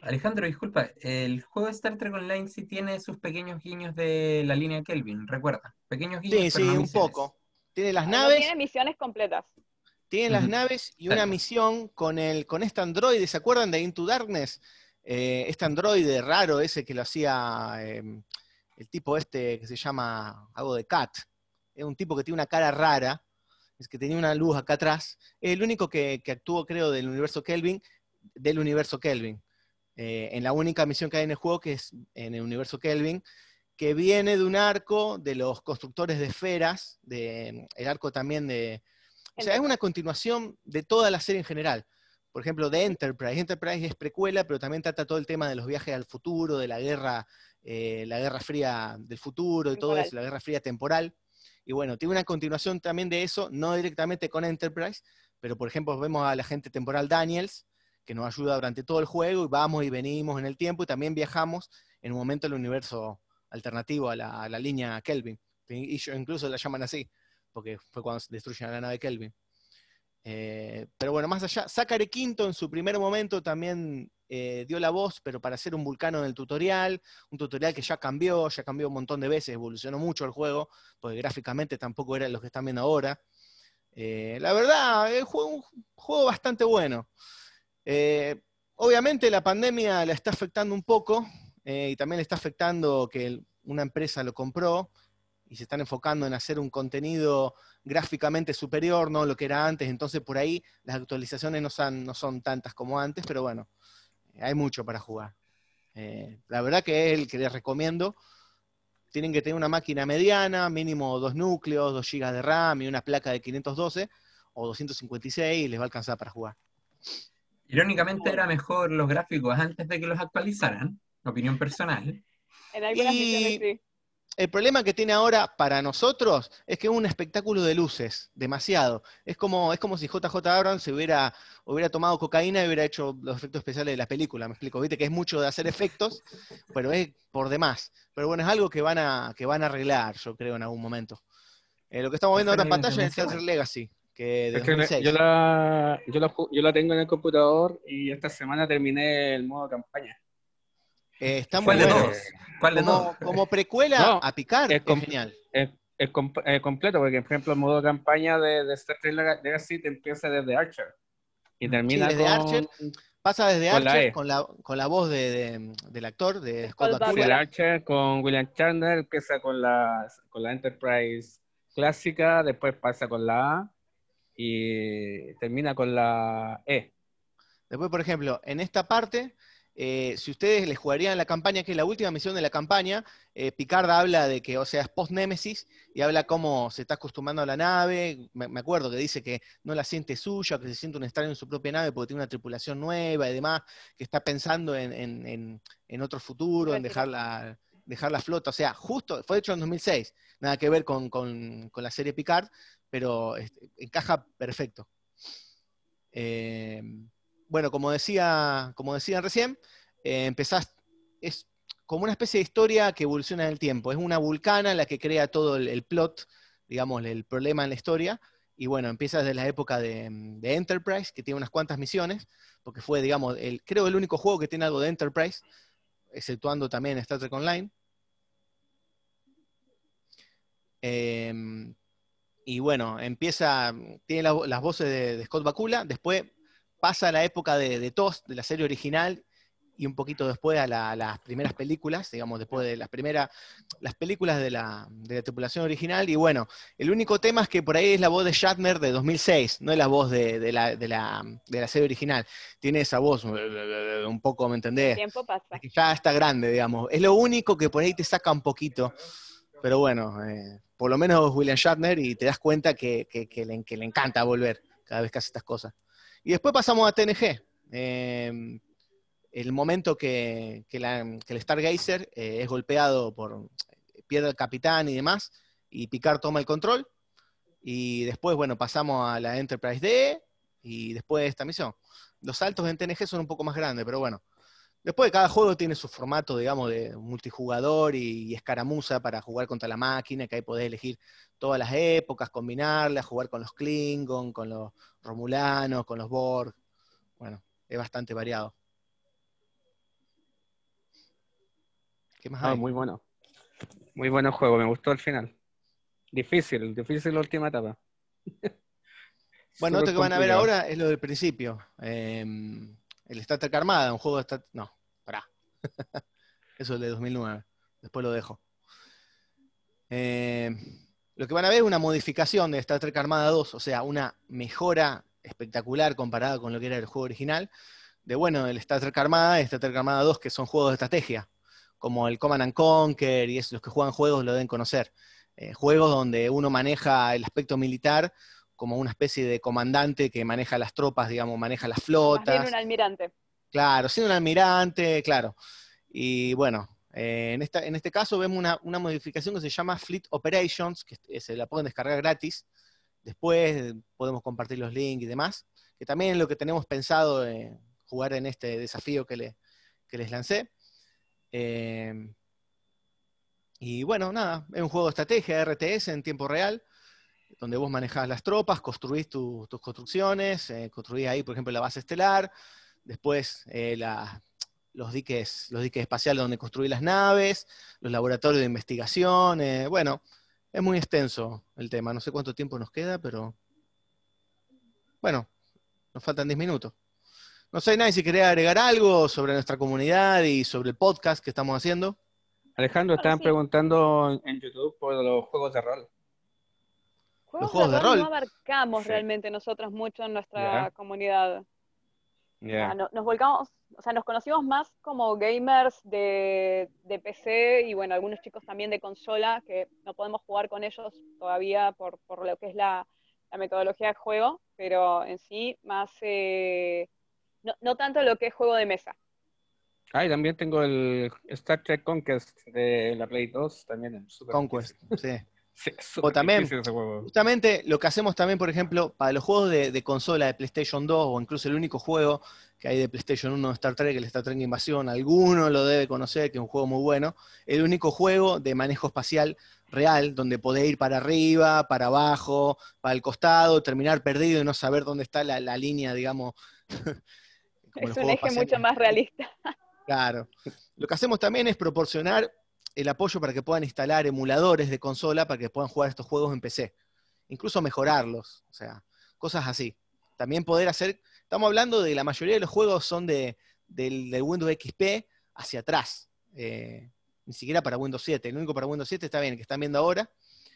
Alejandro, disculpa, el juego de Star Trek Online sí tiene sus pequeños guiños de la línea Kelvin, recuerda. Pequeños guiños. Sí, sí, un poco. Tiene las naves. tiene misiones completas. Tiene las naves y una misión con el con este androide, ¿se acuerdan de Into Darkness? Eh, este androide raro ese que lo hacía em, el tipo este que se llama algo de Cat. Es un tipo que tiene una cara rara que tenía una luz acá atrás. Es el único que, actuó, creo, del universo Kelvin, del universo Kelvin. Eh, en la única misión que hay en el juego, que es en el universo Kelvin, que viene de un arco de los constructores de esferas, de, el arco también de... O sea, es una continuación de toda la serie en general. Por ejemplo, de Enterprise. Enterprise es precuela, pero también trata todo el tema de los viajes al futuro, de la guerra, eh, la guerra fría del futuro y todo eso, la guerra fría temporal. Y bueno, tiene una continuación también de eso, no directamente con Enterprise, pero por ejemplo vemos a la gente temporal Daniels, que nos ayuda durante todo el juego y vamos y venimos en el tiempo y también viajamos en un momento al universo alternativo a la, línea Kelvin. Y incluso la llaman así, porque fue cuando destruyen a la nave Kelvin. Eh, pero bueno, más allá, Zachary Quinto en su primer momento también eh, dio la voz, pero para hacer un vulcano en el tutorial, un tutorial que ya cambió, ya cambió un montón de veces, evolucionó mucho el juego, porque gráficamente tampoco era lo que están viendo ahora. Eh, la verdad, es un juego bastante bueno. Eh, obviamente la pandemia la está afectando un poco y también está afectando que una empresa lo compró y se están enfocando en hacer un contenido gráficamente superior, ¿no? Lo que era antes, entonces por ahí las actualizaciones no son, no son tantas como antes, pero bueno, hay mucho para jugar. Eh, la verdad que es el que les recomiendo. Tienen que tener una máquina mediana, mínimo dos núcleos, 2 GB de RAM y una placa de 512 o 256 y les va a alcanzar para jugar. Irónicamente era mejor los gráficos antes de que los actualizaran, opinión personal. En algunas y... sí. El problema que tiene ahora para nosotros es que es un espectáculo de luces, demasiado. Es como, es como si JJ Abrams se hubiera, hubiera tomado cocaína y hubiera hecho los efectos especiales de la película, me explico. Viste que es mucho de hacer efectos, pero es por demás. Pero bueno, es algo que van a, que van a arreglar, yo creo, en algún momento. Eh, lo que estamos viendo ahora en pantalla es el Teatro Legacy, que de Es que 2006. yo, la, yo, la, yo la tengo en el computador y esta semana terminé el modo campaña. Eh, está muy ¿Cuál de bueno. todos? ¿Cuál de como, todos? como precuela No, a Picar, es, com- genial. Es, es com- eh, completo, porque por ejemplo el modo campaña de, de Star Trek Lega- Legacy te empieza desde Archer y termina Sí, desde con, Archer, pasa desde con Archer E. con la, con la voz de, de- del actor, de Scott Bakula. El Archer con William Chandler, empieza con la, con la Enterprise clásica, después pasa con la A y termina con la E. Después, por ejemplo, en esta parte, eh, si ustedes les jugarían la campaña, que es la última misión de la campaña, eh, Picard habla de que, o sea, es post-Némesis, y habla cómo se está acostumbrando a la nave. Me, me acuerdo que dice que no la siente suya, que se siente un extraño en su propia nave porque tiene una tripulación nueva y demás, que está pensando en, en- en- en otro futuro, en dejar la, dejar la flota. O sea, justo, fue hecho en 2006, nada que ver con, con- con la serie Picard, pero este, encaja perfecto. Eh, bueno, como decía, como decían recién, eh, empezás, es como una especie de historia que evoluciona en el tiempo. Es una vulcana la que crea todo el, plot, digamos, el problema en la historia. Y bueno, empieza desde la época de, de Enterprise, que tiene unas cuantas misiones, porque fue, digamos, el, creo el único juego que tiene algo de Enterprise, exceptuando también Star Trek Online. Eh, y bueno, empieza, tiene la- las voces de Scott Bakula, después pasa a la época de, de TOS, de la serie original, y un poquito después a, la- a las primeras películas, digamos, después de las primeras, las películas de la, de la tripulación original, y bueno, el único tema es que por ahí es la voz de Shatner de 2006, no es la voz de, de la, de la- de la serie original, tiene esa voz un poco, ¿me entendés? El tiempo pasa. que ya está grande, digamos. Es lo único que por ahí te saca un poquito. Pero bueno, eh, por lo menos William Shatner y te das cuenta que, que- que le, que le encanta volver cada vez que hace estas cosas. Y después pasamos a TNG. eh, el momento que, el Stargazer eh, es golpeado por, pierde el capitán y demás, y Picard toma el control. Y después, bueno, pasamos a la Enterprise D y después esta misión. Los saltos en TNG son un poco más grandes, pero bueno. Después cada juego tiene su formato, digamos, de multijugador y, y escaramuza para jugar contra la máquina, que ahí podés elegir todas las épocas, combinarlas, jugar con los Klingon, con los Romulanos, con los Borg. Bueno, es bastante variado. ¿Qué más Ah, hay? muy bueno. Muy bueno juego, me gustó el final. Difícil, difícil la última etapa. Bueno, esto que van a ver ahora es lo del principio. Eh, el Star Trek Armada, un juego de Star... No, pará. Eso es de 2009. Después lo dejo. Eh, lo que van a ver es una modificación de Star Trek Armada 2, o sea, una mejora espectacular comparada con lo que era el juego original. De bueno, el Star Trek Armada y Star Trek Armada 2, que son juegos de estrategia, como el Command and Conquer, y es, los que juegan juegos lo deben conocer. Eh, juegos donde uno maneja el aspecto militar como una especie de comandante que maneja las tropas, digamos, maneja las flotas. un almirante. Claro, siendo un almirante, claro. Y bueno, eh, en, esta, en este caso vemos una, una modificación que se llama Fleet Operations, que eh, se la pueden descargar gratis. Después eh, podemos compartir los links y demás, que también es lo que tenemos pensado eh, jugar en este desafío que, le- que les lancé. Eh, y bueno, nada, es un juego de estrategia, RTS en tiempo real, donde vos manejás las tropas, construís tu- tus construcciones, eh, construís ahí, por ejemplo, la base estelar, después eh, la- los, diques, los diques espaciales donde construís las naves, los laboratorios de investigación, eh, bueno, es muy extenso el tema, no sé cuánto tiempo nos queda, pero bueno, nos faltan 10 minutos. No sé, nadie si quería agregar algo sobre nuestra comunidad y sobre el podcast que estamos haciendo. Alejandro, estaban preguntando en YouTube por los juegos de rol. Juegos, juegos de rol. no abarcamos Sí. realmente nosotros mucho en nuestra comunidad. Ya. Ah, no- nos volcamos, o sea, nos conocimos más como gamers de, de PC y bueno, algunos chicos también de consola que no podemos jugar con ellos todavía por, por lo que es la, la metodología de juego, pero en sí más, eh, no, no tanto lo que es juego de mesa. Ah, y también tengo el Star Trek Conquest de la Play 2, también en Super Conquest, sí. Sí, O también, justamente lo que hacemos también, por ejemplo, para los juegos de, de consola de PlayStation 2, o incluso el único juego que hay de PlayStation 1 de Star Trek, el Star Trek Invasión, alguno lo debe conocer, que es un juego muy bueno. El único juego de manejo espacial real, donde podés ir para arriba, para abajo, para el costado, terminar perdido y no saber dónde está la, la línea, digamos. como Es los un eje espaciales. mucho más realista. Claro. Lo que hacemos también es proporcionar el apoyo para que puedan instalar emuladores de consola para que puedan jugar estos juegos en PC. Incluso mejorarlos. O sea, cosas así. También poder hacer. Estamos hablando de la mayoría de los juegos son de, del, del Windows XP hacia atrás. Eh, ni siquiera para Windows 7. El único para Windows 7 está bien, el que están viendo ahora,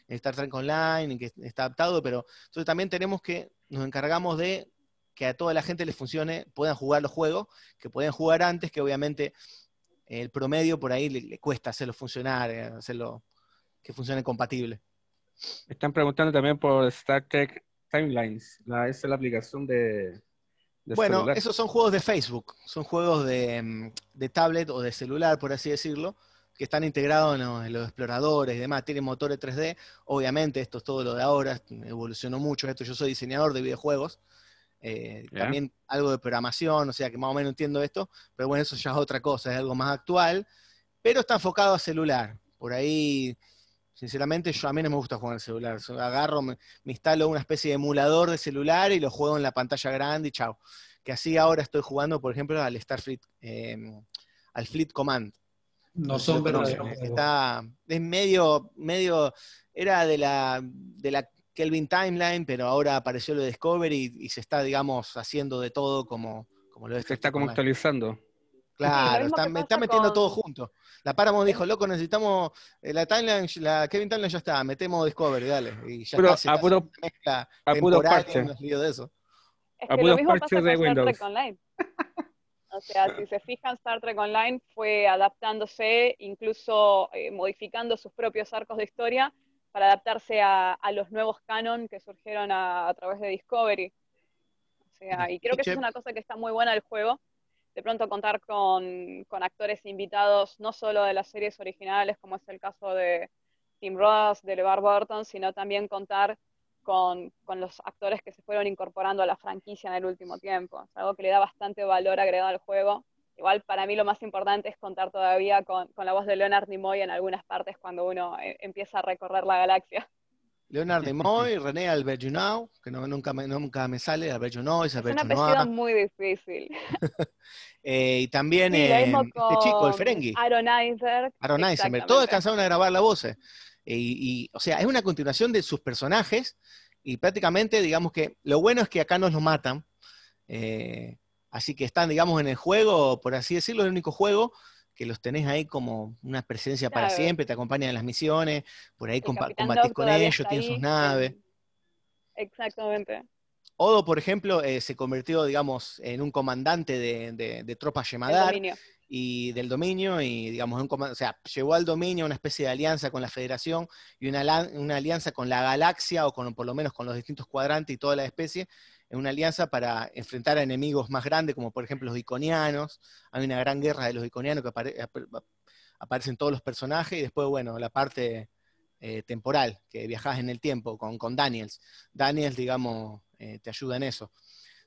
Star Trek Online, que está adaptado, pero entonces también tenemos que, nos encargamos de que a toda la gente les funcione, puedan jugar los juegos, que pueden jugar antes, que obviamente el promedio por ahí le, le cuesta hacerlo funcionar, eh, hacerlo que funcione compatible. Están preguntando también por Star Trek Timelines. La, esa es la aplicación de, de Bueno, celular. esos son juegos de Facebook, son juegos de, mm, de tablet o de celular, por así decirlo, que están integrados en los, en los exploradores y demás, tienen motores 3D, obviamente esto es todo lo de ahora, evolucionó mucho esto, yo soy diseñador de videojuegos, eh, también algo de programación, o sea que más o menos entiendo esto, pero bueno, eso ya es otra cosa, es algo más actual, pero está enfocado a celular, por ahí... Sinceramente, yo a mí no me gusta jugar en el celular. Agarro, me, me instalo una especie de emulador de celular y lo juego en la pantalla grande y chao. Que así ahora estoy jugando, por ejemplo, al Starfleet, eh, al Fleet Command. No son verdaderos. Está, es medio, medio, era de la, de la Kelvin Timeline, pero ahora apareció lo de Discovery y, y se está, digamos, haciendo de todo como, como lo de Se está como actualizando. Claro, mismo está, metiendo con- todo junto. La Paramount dijo, loco, necesitamos eh, la timeline, la Kevin Timeline ya está, metemos Discovery, dale. Y ya Puro- está, se a está puro- mezcla a puro parche. de eso. Es A lo mismo pasa con de Star Windows. Trek Online. O sea, si se fijan, Star Trek Online fue adaptándose, incluso eh, modificando sus propios arcos de historia para adaptarse a, a los nuevos canon que surgieron a, a través de Discovery. O sea, y creo que eso es una cosa que está muy buena del juego. De pronto contar con, con actores invitados, no solo de las series originales, como es el caso de Tim Ross, de LeVar Burton, sino también contar con, con los actores que se fueron incorporando a la franquicia en el último tiempo. Es algo que le da bastante valor agregado al juego. Igual para mí lo más importante es contar todavía con, con la voz de Leonard Nimoy en algunas partes cuando uno eh, empieza a recorrer la galaxia. Leonard Nimoy, René Albergenau, que no, nunca, me, nunca me sale, Albergenau, Es un Albergenau. apellido muy difícil. Eh, y también Sí, lo eh, este chico, el Ferengi. Aaron Eisenberg. Aaron Eisenberg, todos alcanzaron a grabar la voz. eh. Y, y, o sea, es una continuación de sus personajes y prácticamente, digamos que lo bueno es que acá no los matan. eh, así que están, digamos, en el juego, por así decirlo, el único juego que los tenés ahí como una presencia para Claro. siempre, te acompañan en las misiones, por ahí combatís Doc con ellos, tienen sus naves. Exactamente. Odo, por ejemplo, eh, se convirtió, digamos, en un comandante de, de, de tropas Yemadar y del dominio, y digamos, un o sea, llevó al dominio una especie de alianza con la Federación y una, una alianza con la galaxia, o con, por lo menos con los distintos cuadrantes y toda la especie, en una alianza para enfrentar a enemigos más grandes, como por ejemplo los iconianos. Hay una gran guerra de los iconianos que apare- ap- aparecen todos los personajes, y después, bueno, la parte eh, temporal, que viajás en el tiempo con, con Daniels. Daniels, digamos, eh, te ayuda en eso.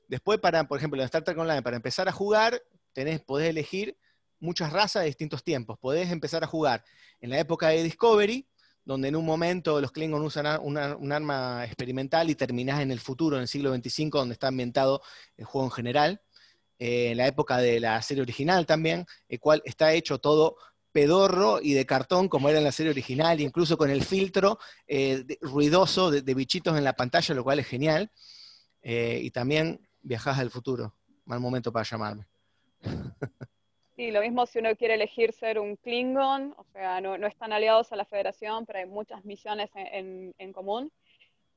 Después, para, por ejemplo, en Star Trek Online, para empezar a jugar, tenés, podés elegir muchas razas de distintos tiempos. Podés empezar a jugar en la época de Discovery, donde en un momento los Klingons usan una- un arma experimental y terminás en el futuro, en el siglo XXV, donde está ambientado el juego en general. Eh, en la época de la serie original también, el cual está hecho todo pedorro y de cartón como era en la serie original, incluso con el filtro eh, de- ruidoso de, bichitos en la pantalla, lo cual es genial. Eh, y también viajás al futuro. Mal momento para llamarme. Sí, lo mismo si uno quiere elegir ser un Klingon, o sea, no, están aliados a la Federación, pero hay muchas misiones en, común.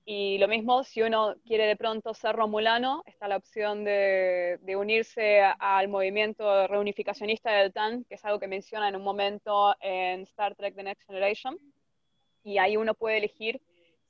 Y lo mismo si uno quiere de pronto ser romulano, está la opción de, unirse al movimiento reunificacionista del TAN, que es algo que menciona en un momento en Star Trek The Next Generation. Y ahí uno puede elegir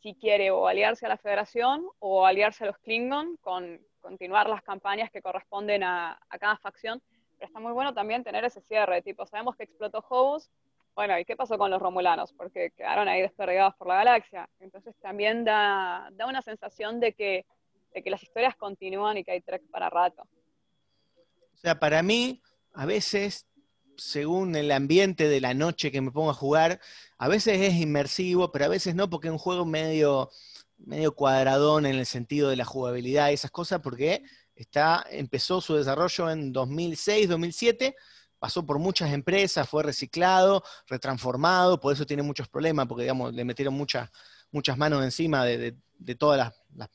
si quiere o aliarse a la Federación o aliarse a los Klingon con continuar las campañas que corresponden a cada facción. Está muy bueno también tener ese cierre, tipo, sabemos que explotó Hobos, bueno, ¿y qué pasó con los Romulanos? Porque quedaron ahí desperdigados por la galaxia. Entonces también da, da una sensación de que, de que las historias continúan y que hay trek para rato. O sea, para mí, a veces, según el ambiente de la noche que me pongo a jugar, a veces es inmersivo, pero a veces no, porque es un juego medio, medio cuadradón en el sentido de la jugabilidad y esas cosas, porque está, empezó su desarrollo en 2006, 2007 pasó por muchas empresas, fue reciclado, retransformado, por eso tiene muchos problemas, porque digamos, le metieron muchas, muchas manos encima de, todas las,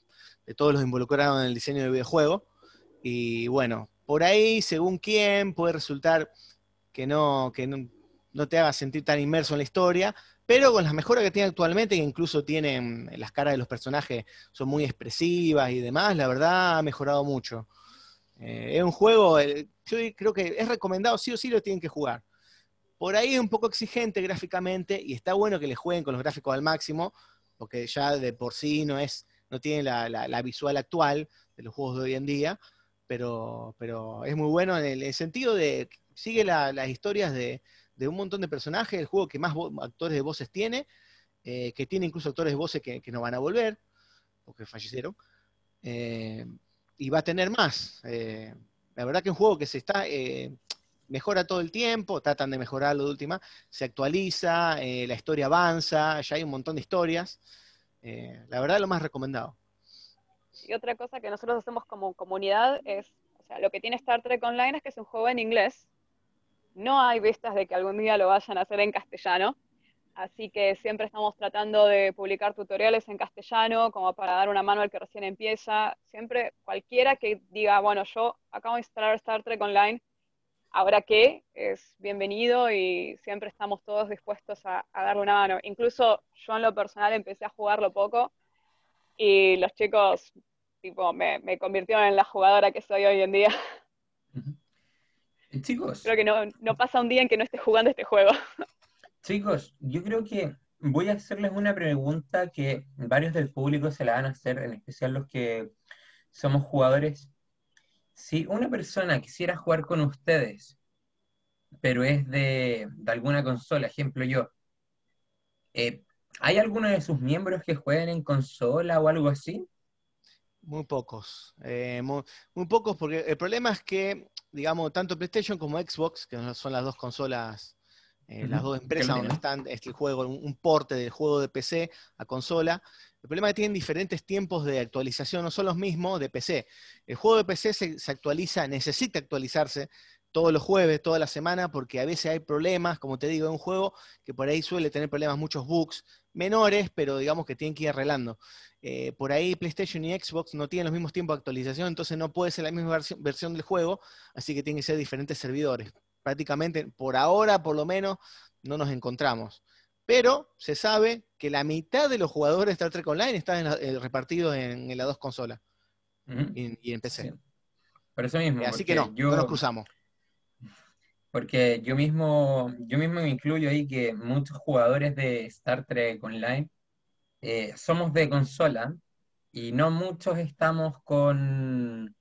de todos los involucrados en el diseño de videojuego. Y bueno, por ahí, según quién, puede resultar que no, que no, te haga sentir tan inmerso en la historia, pero con las mejoras que tiene actualmente, que incluso tienen las caras de los personajes son muy expresivas y demás, la verdad ha mejorado mucho. Eh, es un juego, yo creo que es recomendado, sí o sí lo tienen que jugar. Por ahí es un poco exigente gráficamente y está bueno que le jueguen con los gráficos al máximo, porque ya de por sí no, es, no tiene la, visual actual de los juegos de hoy en día, pero, pero es muy bueno en el, sentido de sigue las historias de, un montón de personajes, el juego que más actores de voces tiene, eh, que tiene incluso actores de voces que, no van a volver, porque fallecieron. Eh, y va a tener más. Eh, la verdad que es un juego que se está, mejora todo el tiempo, tratan de mejorarlo de última, se actualiza, la historia avanza, ya hay un montón de historias. la verdad, lo más recomendado. Y otra cosa que nosotros hacemos como comunidad es, o sea, lo que tiene Star Trek Online es que es un juego en inglés. No hay vistas de que algún día lo vayan a hacer en castellano. Así que siempre estamos tratando de publicar tutoriales en castellano, como para dar una mano al que recién empieza. Siempre cualquiera que diga, bueno, yo acabo de instalar Star Trek Online, ahora qué, es bienvenido y siempre estamos todos dispuestos a, darle una mano. Incluso yo en lo personal empecé a jugarlo poco y los chicos, tipo, me, me convirtieron en la jugadora que soy hoy en día. Chicos. Creo que no, no pasa un día en que no esté jugando este juego. Chicos, yo creo que voy a hacerles una pregunta que varios del público se la van a hacer, en especial los que somos jugadores. Si una persona quisiera jugar con ustedes, pero es de, alguna consola, ejemplo yo, eh, ¿hay alguno de sus miembros que jueguen en consola o algo así? Muy pocos, eh, muy, muy, pocos porque el problema es que, digamos, tanto PlayStation como Xbox, que son las dos consolas eh, las dos empresas donde están este juego, un, porte del juego de PC a consola. El problema es que tienen diferentes tiempos de actualización, no son los mismos de PC. El juego de PC se, actualiza, necesita actualizarse todos los jueves, toda la semana, porque a veces hay problemas, como te digo, en un juego que por ahí suele tener problemas, muchos bugs menores, pero digamos que tienen que ir arreglando. Eh, por ahí PlayStation y Xbox no tienen los mismos tiempos de actualización, entonces no puede ser la misma versión del juego, así que tienen que ser diferentes servidores prácticamente por ahora por lo menos no nos encontramos. Pero se sabe que la mitad de los jugadores de Star Trek Online están eh, repartidos en, las dos consolas y, en PC. Por eso mismo. Así que no, no nos cruzamos. Porque yo mismo, yo mismo me incluyo ahí que muchos jugadores de Star Trek Online eh, somos de consola y no muchos estamos con.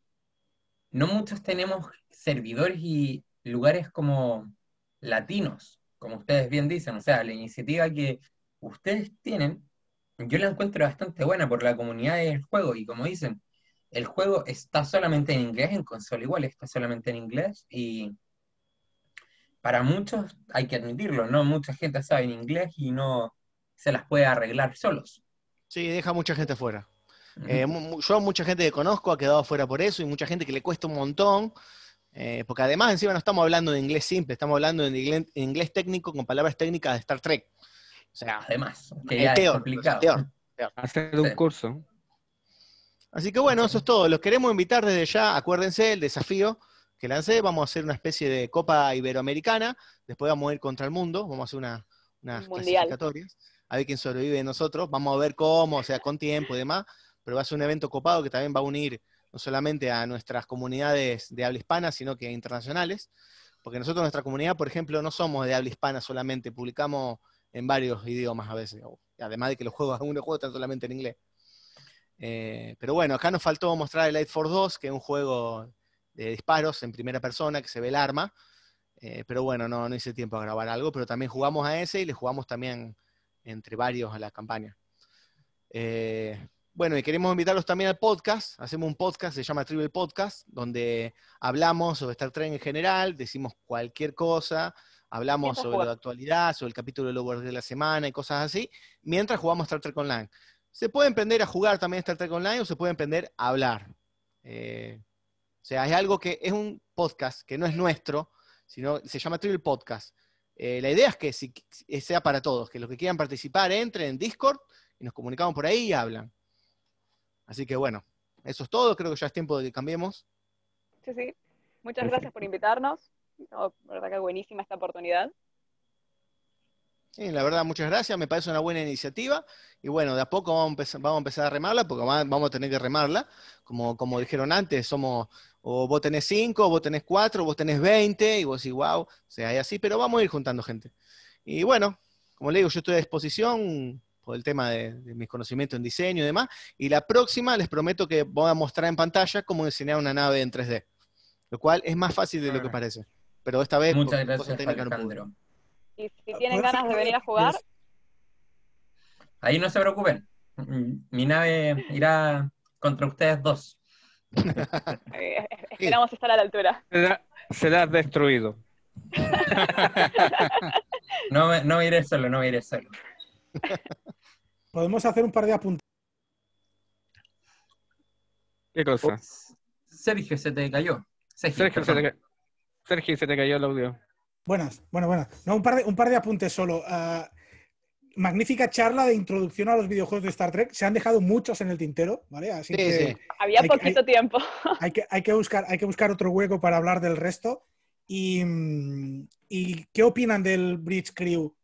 No muchos tenemos servidores y lugares como latinos, como ustedes bien dicen, o sea, la iniciativa que ustedes tienen, yo la encuentro bastante buena por la comunidad del juego y como dicen, el juego está solamente en inglés, en consola igual está solamente en inglés y para muchos, hay que admitirlo, no mucha gente sabe en inglés y no se las puede arreglar solos. Sí, deja mucha gente fuera. Eh, yo mucha gente que conozco ha quedado fuera por eso y mucha gente que le cuesta un montón eh, porque además encima no estamos hablando de inglés simple, estamos hablando de inglés, técnico con palabras técnicas de Star Trek. O sea, además, que ya es complicado. Hacer un curso. Así que bueno, eso es todo. Los queremos invitar desde ya, acuérdense el desafío que lancé, vamos a hacer una especie de Copa Iberoamericana, después vamos a ir contra el mundo, vamos a hacer una, unas clasificatorias, a ver quién sobrevive de nosotros, vamos a ver cómo, o sea, con tiempo y demás, pero va a ser un evento copado que también va a unir no solamente a nuestras comunidades de habla hispana, sino que internacionales, porque nosotros, nuestra comunidad, por ejemplo, no somos de habla hispana solamente, publicamos en varios idiomas a veces, además de que los juegos, algunos juegos están solamente en inglés. Eh, pero bueno, acá nos faltó mostrar el Light for 2, que es un juego de disparos en primera persona, que se ve el arma. Eh, pero bueno, no, no hice tiempo a grabar algo, pero también jugamos a ese y le jugamos también entre varios a la campaña. Eh, bueno, y queremos invitarlos también al podcast. Hacemos un podcast, se llama Trivial Podcast, donde hablamos sobre Star Trek en general, decimos cualquier cosa, hablamos sobre la actualidad, sobre el capítulo de Lowers de la semana y cosas así, mientras jugamos Star Trek Online. Se puede emprender a jugar también Star Trek Online o se puede emprender a hablar. Eh, sea, es algo que es un podcast que no es nuestro, sino se llama Trivial Podcast. Eh, la idea es que si- si- sea para todos, que los que quieran participar entren en Discord y nos comunicamos por ahí y hablan. Así que bueno, eso es todo. Creo que ya es tiempo de que cambiemos. Sí, sí. Muchas gracias por invitarnos. No, la verdad que buenísima esta oportunidad. Sí, la verdad, muchas gracias. Me parece una buena iniciativa. Y bueno, de a poco vamos a empezar, vamos a, empezar a remarla, porque va- vamos a tener que remarla. Como, como dijeron antes, somos, o vos tenés cinco, vos tenés cuatro, vos tenés 20, y vos decís, wow, o sea, hay así, pero vamos a ir juntando gente. Y bueno, como le digo, yo estoy a disposición por el tema de, de mis conocimientos en diseño y demás. Y la próxima les prometo que voy a mostrar en pantalla cómo diseñar una nave en 3D. Lo cual es más fácil de lo que parece. Pero esta vez, Muchas por gracias, no pude. Y si tienen ganas de venir a jugar, Ahí no se preocupen. Mi nave irá contra ustedes dos. eh, esperamos estar a la altura. Será, será destruido. No me, no me iré solo, no me iré solo. Podemos hacer un par de apuntes. ¿Qué cosa? Sergio, se te cayó. Sergio, Sergio, se perdón. te, ca- Sergio, se te cayó el audio. Buenas, buenas, buenas. No, un par de, un par de apuntes solo. Ah, magnífica charla de introducción a los videojuegos de Star Trek. Se han dejado muchos en el tintero, ¿vale? Así Sí, que sí. Había Hay poquito tiempo. hay que, hay, que buscar, hay que buscar otro hueco para hablar del resto. Y, mm, ¿y qué opinan del Bridge Crew?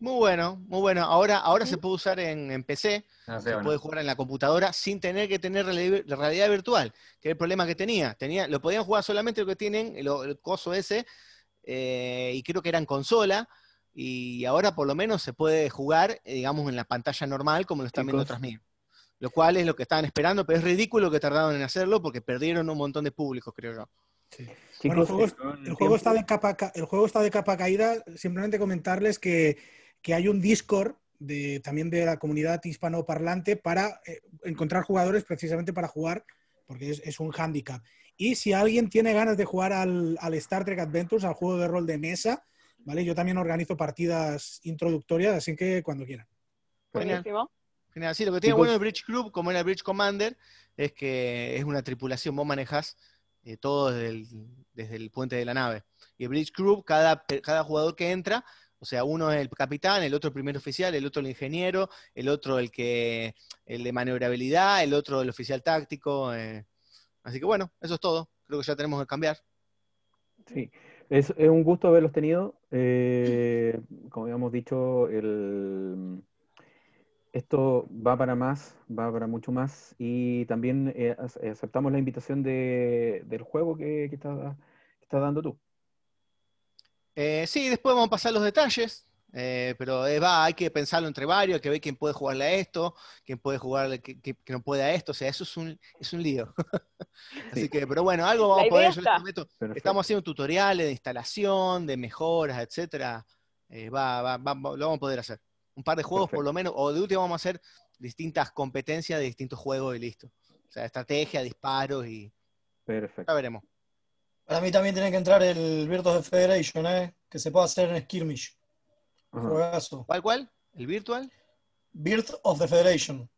Muy bueno, muy bueno. Ahora, ahora se puede usar en, en PC, No sé, se bueno. puede jugar en la computadora sin tener que tener reali- realidad virtual, que es el problema que tenía. tenía lo podían jugar solamente lo que tienen, el, el coso ese, eh, y creo que era en consola, y ahora por lo menos se puede jugar, eh, digamos, en la pantalla normal, como lo están viendo otras mías. Lo cual es lo que estaban esperando, pero es ridículo que tardaron en hacerlo porque perdieron un montón de públicos, creo yo. Bueno, el juego, el está de capa, ca- el juego está de capa caída. Simplemente comentarles que, que hay un Discord de, también de la comunidad hispanoparlante para eh, encontrar jugadores precisamente para jugar, porque es, es un hándicap. Y si alguien tiene ganas de jugar al, al Star Trek Adventures, al juego de rol de mesa, ¿vale? Yo también organizo partidas introductorias, así que cuando quieran. Genial. Buenísimo. Genial. Sí, lo que tiene bueno el Bridge Club, como era el Bridge Commander, es que es una tripulación, vos manejás eh, todo desde el, desde el puente de la nave. Y el Bridge Club, cada, cada jugador que entra, o sea, uno es el capitán, el otro el primer oficial, el otro el ingeniero, el otro el que el de maniobrabilidad, el otro el oficial táctico. eh. Así que bueno, eso es todo. Creo que ya tenemos que cambiar. Sí, es, un gusto haberlos tenido. Eh, como habíamos dicho, el, esto va para más, va para mucho más. Y también eh, ac- aceptamos la invitación de, del juego que estás dando tú. Eh, sí, después vamos a pasar los detalles, eh, pero eh, va, hay que pensarlo entre varios, hay que ver quién puede jugarle a esto, quién puede jugarle, que, que- que no puede a esto, o sea, eso es un, es un lío. Así Sí. que, pero bueno, algo vamos a poder, yo les prometo, estamos haciendo tutoriales de instalación, de mejoras, etcétera, eh, va, va- va- lo vamos a poder hacer. Un par de juegos por lo menos, o de último vamos a hacer distintas competencias de distintos juegos y listo. O sea, estrategia, disparos y Perfecto. ya veremos. Para mí también tiene que entrar el Virtus of Federation, ¿eh? que se puede hacer en Skirmish. ¿Cuál, cuál? ¿El virtual? Birth of the Federation.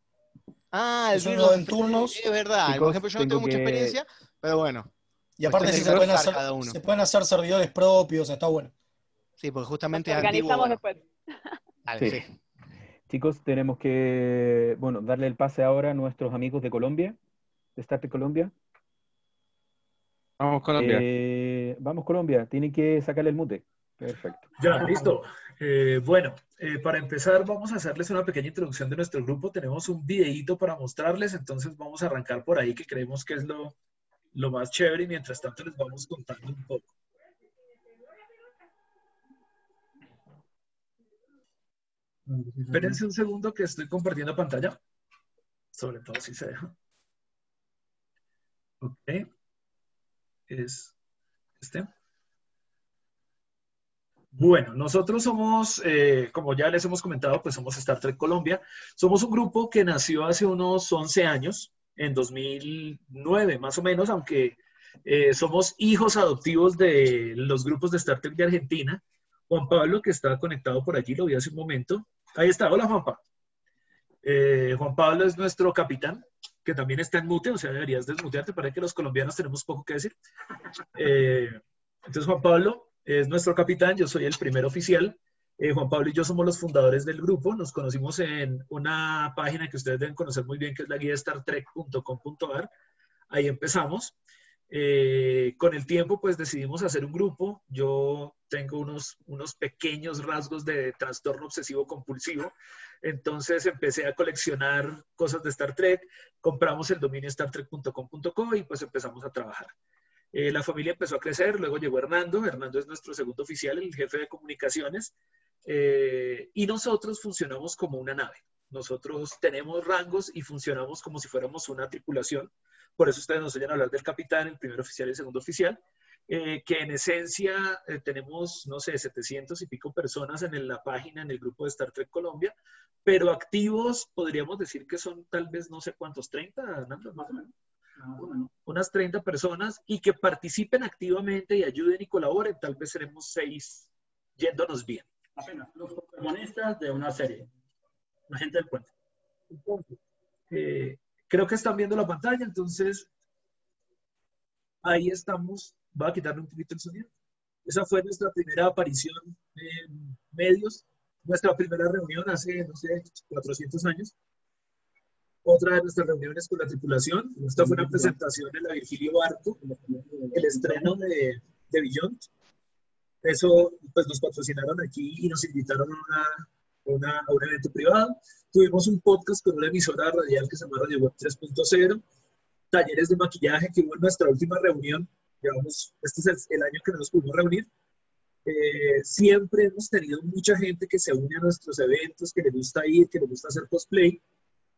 Ah, el Es uno Virtua en turnos. Es verdad, por ejemplo, yo no tengo tengo mucha que- experiencia, pero bueno. Y aparte sí de se pueden, hacer, cada uno. se pueden hacer servidores propios, está bueno. Sí, porque justamente Nos antiguo. organizamos bueno. después. Dale, Sí. sí. Chicos, tenemos que, bueno, darle el pase ahora a nuestros amigos de Colombia, de Star Trek Colombia. Vamos, Colombia. Eh, vamos, Colombia, tienen que sacarle el mute. Perfecto. Ya, listo. Eh, bueno, eh, para empezar vamos a hacerles una pequeña introducción de nuestro grupo. Tenemos un videíto para mostrarles, entonces vamos a arrancar por ahí que creemos que es lo, lo más chévere y mientras tanto les vamos contando un poco. Espérense un segundo que estoy compartiendo pantalla, sobre todo si se deja. Ok. Es este. Bueno, nosotros somos, eh, como ya les hemos comentado, pues somos Star Trek Colombia. Somos un grupo que nació hace unos 11 años, en 2009 más o menos, aunque eh, somos hijos adoptivos de los grupos de Star Trek de Argentina. Juan Pablo, que está conectado por allí, lo vi hace un momento. Ahí está, hola Juanpa. Eh, Juan Pablo es nuestro capitán, que también está en mute, o sea, deberías desmutearte para que los colombianos tenemos poco que decir. entonces, Juan Pablo es nuestro capitán, yo soy el primer oficial. Eh, Juan Pablo y yo somos los fundadores del grupo, nos conocimos en una página que ustedes deben conocer muy bien, que es la guía startrek.com.ar. Ahí empezamos. Eh, con el tiempo, pues decidimos hacer un grupo. Yo tengo unos, unos pequeños rasgos de trastorno obsesivo compulsivo. Entonces empecé a coleccionar cosas de Star Trek, compramos el dominio startrek.com.co y pues empezamos a trabajar. Eh, la familia empezó a crecer, luego llegó Hernando, Hernando es nuestro segundo oficial, el jefe de comunicaciones, eh, y nosotros funcionamos como una nave. Nosotros tenemos rangos y funcionamos como si fuéramos una tripulación. Por eso ustedes nos oyen hablar del capitán, el primer oficial y el segundo oficial, eh, que en esencia tenemos, no sé, 700 y pico personas en la página, en el grupo de Star Trek Colombia, pero activos podríamos decir que son tal vez no sé cuántos, 30, Hernando, más o menos unas 30 personas y que participen activamente y ayuden y colaboren. Tal vez seremos seis yéndonos bien. Apenas, los protagonistas de una serie. La gente del puente. Eh, creo que están viendo la pantalla, entonces ahí estamos. Voy a quitarle un poquito el sonido. Esa fue nuestra primera aparición en medios, nuestra primera reunión hace, no sé, 400 años otra de nuestras reuniones con la tripulación. Esta fue una presentación en la Virgilio Barco, el estreno de, de Beyond. Eso, pues nos patrocinaron aquí y nos invitaron a, una, a un evento privado. Tuvimos un podcast con una emisora radial que se llama Radio Web 3.0. Talleres de maquillaje que hubo en nuestra última reunión. Llevamos, este es el, año que nos pudimos reunir. Eh, siempre hemos tenido mucha gente que se une a nuestros eventos, que le gusta ir, que le gusta hacer cosplay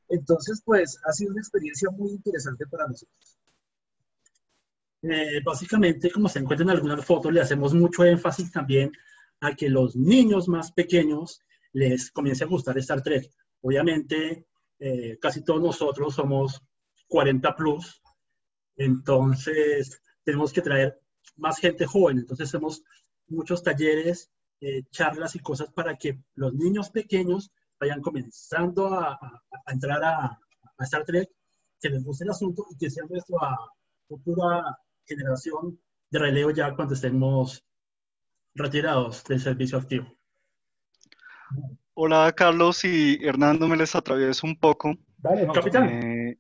entonces, pues ha sido una experiencia muy interesante para nosotros. Eh, básicamente, como se encuentran en algunas fotos, le hacemos mucho énfasis también a que los niños más pequeños les comience a gustar Star Trek. Obviamente, eh, casi todos nosotros somos 40 plus, entonces tenemos que traer más gente joven. Entonces, hacemos muchos talleres, eh, charlas y cosas para que los niños pequeños vayan comenzando a, entrar a, Star Trek, que les guste el asunto y que sea nuestra futura generación de relevo ya cuando estemos retirados del servicio activo. Hola Carlos y Hernando, me les atravieso un poco. Dale, capitán. Eh,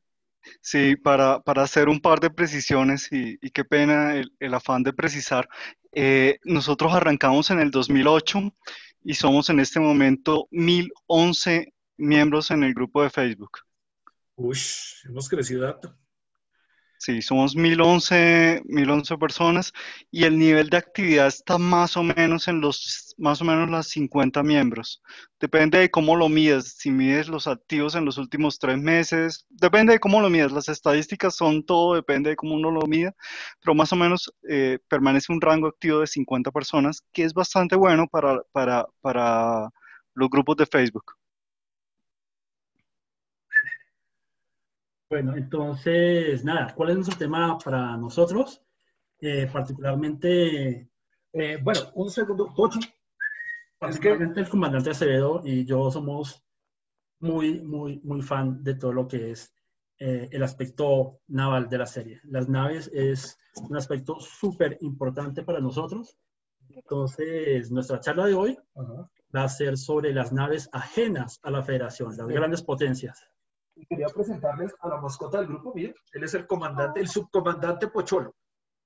sí, para, para, hacer un par de precisiones y, y qué pena el, el, afán de precisar. Eh, nosotros arrancamos en el 2008 y somos en este momento 1011 miembros en el grupo de Facebook. Uy, hemos crecido harto. Sí, somos 1011, 1011 personas y el nivel de actividad está más o menos en los, más o menos las 50 miembros. Depende de cómo lo mides, si mides los activos en los últimos tres meses, depende de cómo lo mides. Las estadísticas son todo, depende de cómo uno lo mide, pero más o menos eh, permanece un rango activo de 50 personas, que es bastante bueno para, para, para los grupos de Facebook. Bueno, entonces, nada, ¿cuál es nuestro tema para nosotros? Eh, particularmente, eh, bueno, un segundo, Pochi. Particularmente el comandante Acevedo y yo somos muy, muy, muy fan de todo lo que es eh, el aspecto naval de la serie. Las naves es un aspecto súper importante para nosotros. Entonces, nuestra charla de hoy va a ser sobre las naves ajenas a la federación, las grandes potencias y quería presentarles a la mascota del grupo. Miren, él es el comandante, el subcomandante Pocholo.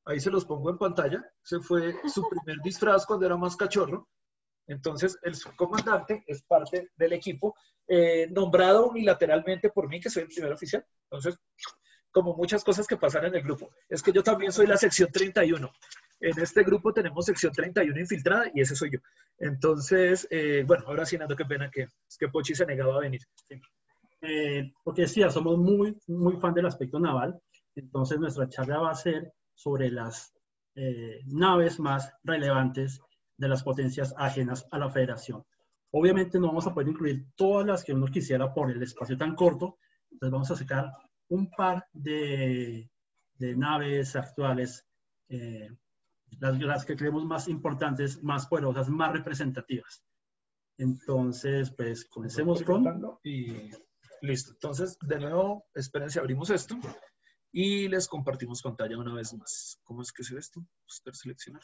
Ahí se los pongo en pantalla. Ese fue su primer disfraz cuando era más cachorro. Entonces, el subcomandante es parte del equipo, eh, nombrado unilateralmente por mí, que soy el primer oficial. Entonces, como muchas cosas que pasan en el grupo, es que yo también soy la sección 31. En este grupo tenemos sección 31 infiltrada y ese soy yo. Entonces, eh, bueno, ahora sí, Nando, qué pena que, que Pochi se negaba a venir. Eh, porque decía, somos muy, muy fan del aspecto naval, entonces nuestra charla va a ser sobre las eh, naves más relevantes de las potencias ajenas a la federación. Obviamente no vamos a poder incluir todas las que uno quisiera por el espacio tan corto, entonces vamos a sacar un par de, de naves actuales, eh, las, las, que creemos más importantes, más poderosas, más representativas. Entonces, pues comencemos con... Y listo. Entonces, de nuevo, esperen si abrimos esto y les compartimos pantalla una vez más. ¿Cómo es que se ve esto? Buscar seleccionar.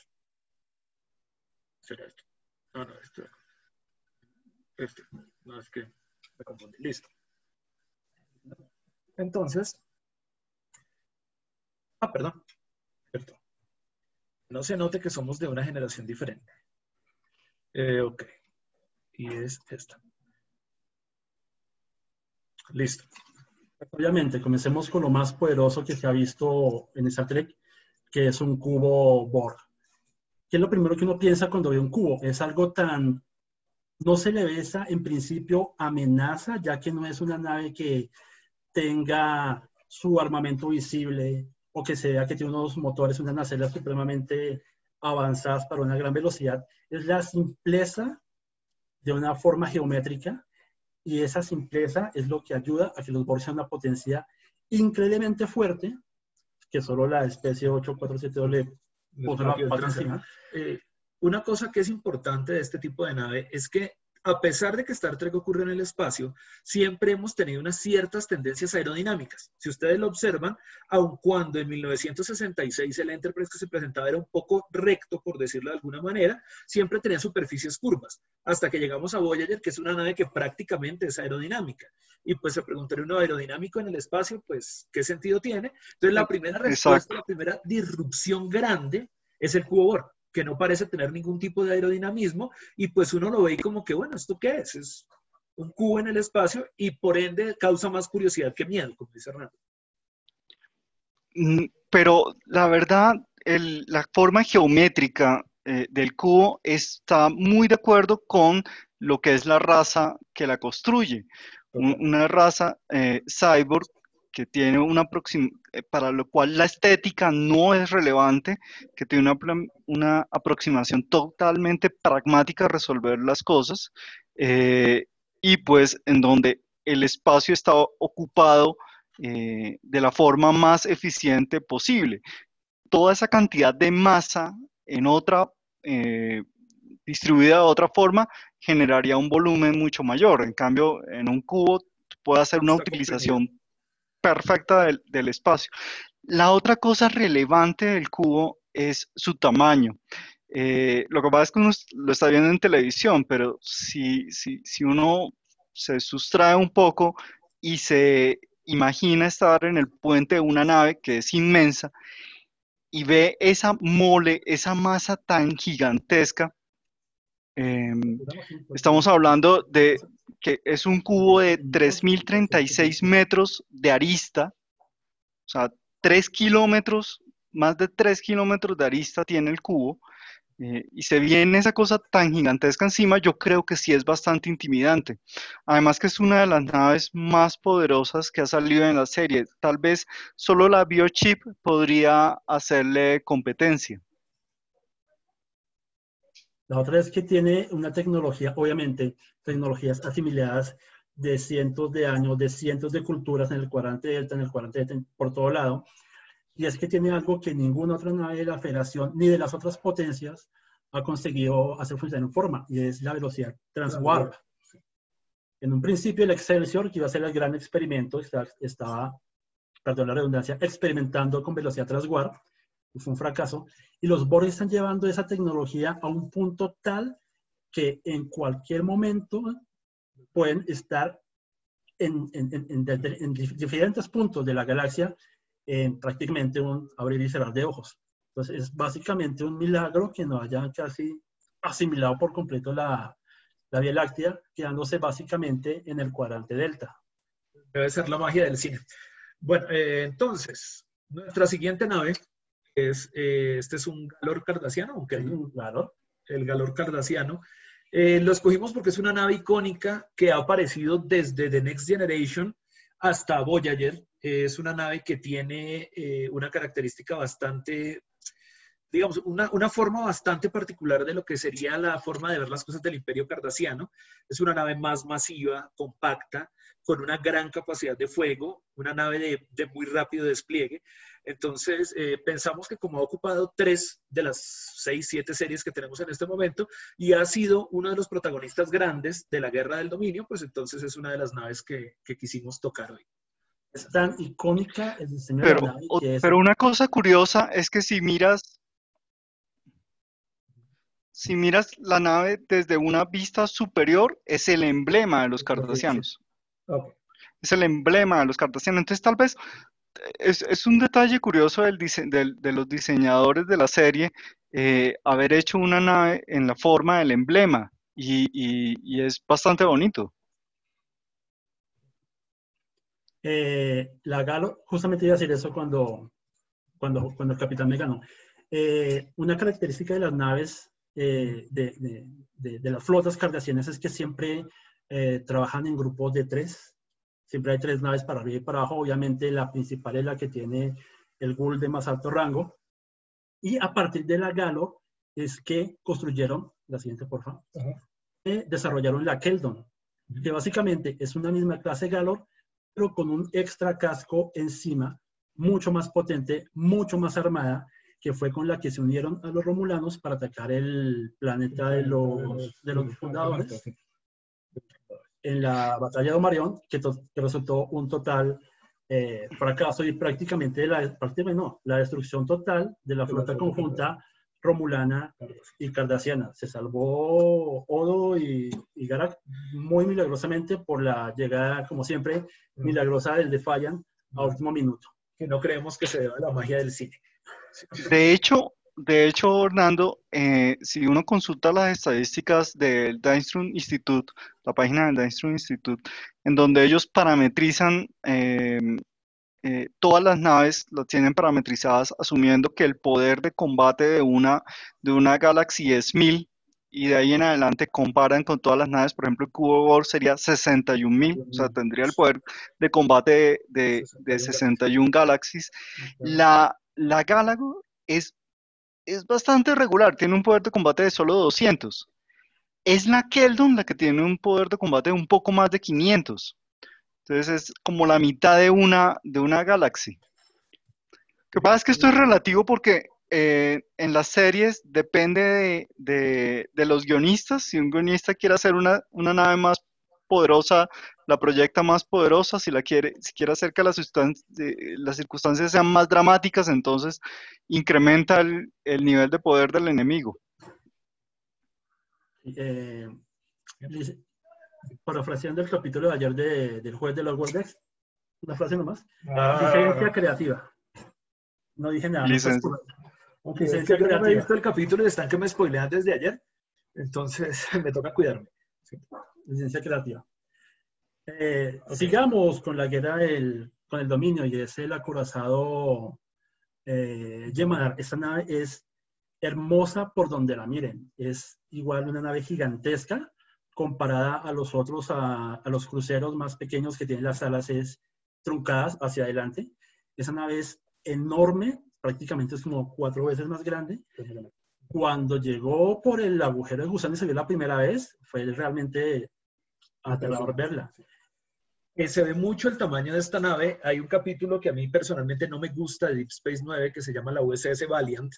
¿Será esto? No, no, esto. Este. No, es que me confundí. Listo. Entonces, ah, perdón, perdón. No se note que somos de una generación diferente. Eh, ok. Y es esta. Listo. Obviamente, comencemos con lo más poderoso que se ha visto en Star Trek, que es un cubo Borg. ¿Qué es lo primero que uno piensa cuando ve un cubo? Es algo tan... No se le ve esa, en principio, amenaza, ya que no es una nave que tenga su armamento visible o que se vea que tiene unos motores, unas nacelles supremamente avanzadas para una gran velocidad. Es la simpleza de una forma geométrica y esa simpleza es lo que ayuda a que los Borg sean una potencia increíblemente fuerte que solo la especie 847 le podrá encima. Eh, una cosa que es importante de este tipo de nave es que a pesar de que Star Trek ocurre en el espacio, siempre hemos tenido unas ciertas tendencias aerodinámicas. Si ustedes lo observan, aun cuando en 1966 el Enterprise que se presentaba era un poco recto, por decirlo de alguna manera, siempre tenía superficies curvas, hasta que llegamos a Voyager, que es una nave que prácticamente es aerodinámica. Y pues se preguntaría uno aerodinámico en el espacio, pues, ¿qué sentido tiene? Entonces, la primera respuesta, la primera disrupción grande es el cubo Borg que no parece tener ningún tipo de aerodinamismo y pues uno lo ve como que, bueno, ¿esto qué es? Es un cubo en el espacio y por ende causa más curiosidad que miedo, como dice Hernando. Mm, pero la verdad, el, la forma geométrica eh, del cubo está muy de acuerdo con lo que es la raza que la construye. una raza eh, cyborg que tiene una eh, para lo cual la estética no es relevante, que tiene una, una aproximación totalmente pragmática a resolver las cosas, eh, y pues en donde el espacio está ocupado eh, de la forma más eficiente posible. Toda esa cantidad de masa en otra, distribuida de otra forma, generaría un volumen mucho mayor. En cambio, en un cubo puede hacer una utilización perfecta del, espacio. La otra cosa relevante del cubo es su tamaño. Eh, lo que pasa es que uno lo está viendo en televisión, pero si, si, si uno se sustrae un poco y se imagina estar en el puente de una nave que es inmensa y ve esa mole, esa masa tan gigantesca, em, estamos hablando de que es un cubo de 3.036 metros de arista, o sea, 3 kilómetros, más de 3 kilómetros de arista tiene el cubo, eh, y se viene esa cosa tan gigantesca encima, yo creo que sí es bastante intimidante. Además que es una de las naves más poderosas que ha salido en la serie. Tal vez solo la biochip podría hacerle competencia. La otra es que tiene una tecnología, obviamente, tecnologías asimiladas de cientos de años, de cientos de culturas en el cuadrante delta, en el cuadrante delta, por todo lado. Y es que tiene algo que ninguna otra nave de la Federación ni de las otras potencias ha conseguido hacer funcionar en forma, y es la velocidad transwarp. En un principio el Excelsior, que iba a ser el gran experimento, estaba, perdón la redundancia, experimentando con velocidad transwarp, fue un fracaso, y los Borg están llevando esa tecnología a un punto tal que en cualquier momento pueden estar en, diferentes puntos de la galaxia en prácticamente un abrir y cerrar de ojos. Entonces es básicamente un milagro que no hayan casi asimilado por completo la, la Vía Láctea, quedándose básicamente en el cuadrante delta. Debe ser la magia del cine. Bueno, eh, entonces, nuestra siguiente nave es, eh, este es un galor cardasiano, aunque hay un galor, el galor cardasiano. Eh, lo escogimos porque es una nave icónica que ha aparecido desde The Next Generation hasta Voyager. es una nave que tiene eh, una característica bastante digamos, una, una, forma bastante particular de lo que sería la forma de ver las cosas del imperio cardasiano. Es una nave más masiva, compacta, con una gran capacidad de fuego, una nave de, de muy rápido despliegue. Entonces, eh, pensamos que como ha ocupado tres de las seis, siete series que tenemos en este momento y ha sido uno de los protagonistas grandes de la guerra del dominio, pues entonces es una de las naves que, que quisimos tocar hoy. Es tan icónica el diseño pero, de la nave que es... pero una cosa curiosa es que si miras si miras la nave desde una vista superior, es el emblema de los cardasianos. Ok. Es el emblema de los cardasianos. Entonces, tal vez es, es un detalle curioso del dise- del- de los diseñadores de la serie eh, haber hecho una nave en la forma del emblema y, y- y es bastante bonito. Eh, la Galo, justamente iba a decir eso cuando, cuando, cuando el capitán me ganó. Eh, una característica de las naves eh, de, de- de- de las flotas cardasianas es que siempre eh, trabajan en grupos de tres. Siempre hay tres naves para arriba y para abajo. Obviamente la principal es la que tiene el ghoul de más alto rango. Y a partir de la Galo es que construyeron, la siguiente por favor, eh, desarrollaron la Keldon, que básicamente es una misma clase Galor, pero con un extra casco encima, mucho más potente, mucho más armada, que fue con la que se unieron a los romulanos para atacar el planeta de los, de fundadores en la batalla de Omarion, que, resultó un total eh, fracaso y prácticamente la, prácticamente no, la destrucción total de la flota conjunta romulana y cardasiana. Se salvó Odo y, y Garak muy milagrosamente por la llegada, como siempre, milagrosa del Defiant a último minuto. Que no creemos que se deba a la magia del cine. De hecho, de hecho, Hernando, eh, si uno consulta las estadísticas del Dainstrom Institute, la página del Dainstrom Institute, en donde ellos parametrizan eh, eh, todas las naves, las tienen parametrizadas asumiendo que el poder de combate de una, de una Galaxy es 1000 y de ahí en adelante comparan con todas las naves, por ejemplo, el Cubo War sería 61.000, o sea, tendría el poder de combate de, de 61 Galaxies. La, la Galago es, es bastante regular, tiene un poder de combate de solo 200. Es la Keldon la que tiene un poder de combate de un poco más de 500. Entonces es como la mitad de una, de una Galaxy. Lo que pasa es que esto es relativo porque eh, en las series depende de, de- de los guionistas. Si un guionista quiere hacer una, una nave más poderosa, la proyecta más poderosa. Si la quiere, si quiere hacer que las, eh, las circunstancias sean más dramáticas, entonces incrementa el, el nivel de poder del enemigo. Eh, parafraseando el capítulo de ayer de- del juez de los Wordex, una frase nomás. Ah. Licencia creativa. No dije nada. Licencia. fue- Ok, es Licencia que yo no he creativa. visto el capítulo y están que me spoilean desde ayer. Entonces me toca cuidarme. Licencia creativa. Eh, Sigamos con la guerra del, con el dominio y es el acorazado eh, Yemanar. Esta nave es hermosa por donde la miren. Es igual una nave gigantesca comparada a los otros, a, a los cruceros más pequeños que tienen las alas es truncadas hacia adelante. Esa nave es enorme, prácticamente es como cuatro veces más grande. Cuando llegó por el agujero de gusano y se vio la primera vez, fue realmente aterrador verla. Eh, se ve mucho el tamaño de esta nave. Hay un capítulo que a mí personalmente no me gusta de Deep Space 9 que se llama la USS Valiant.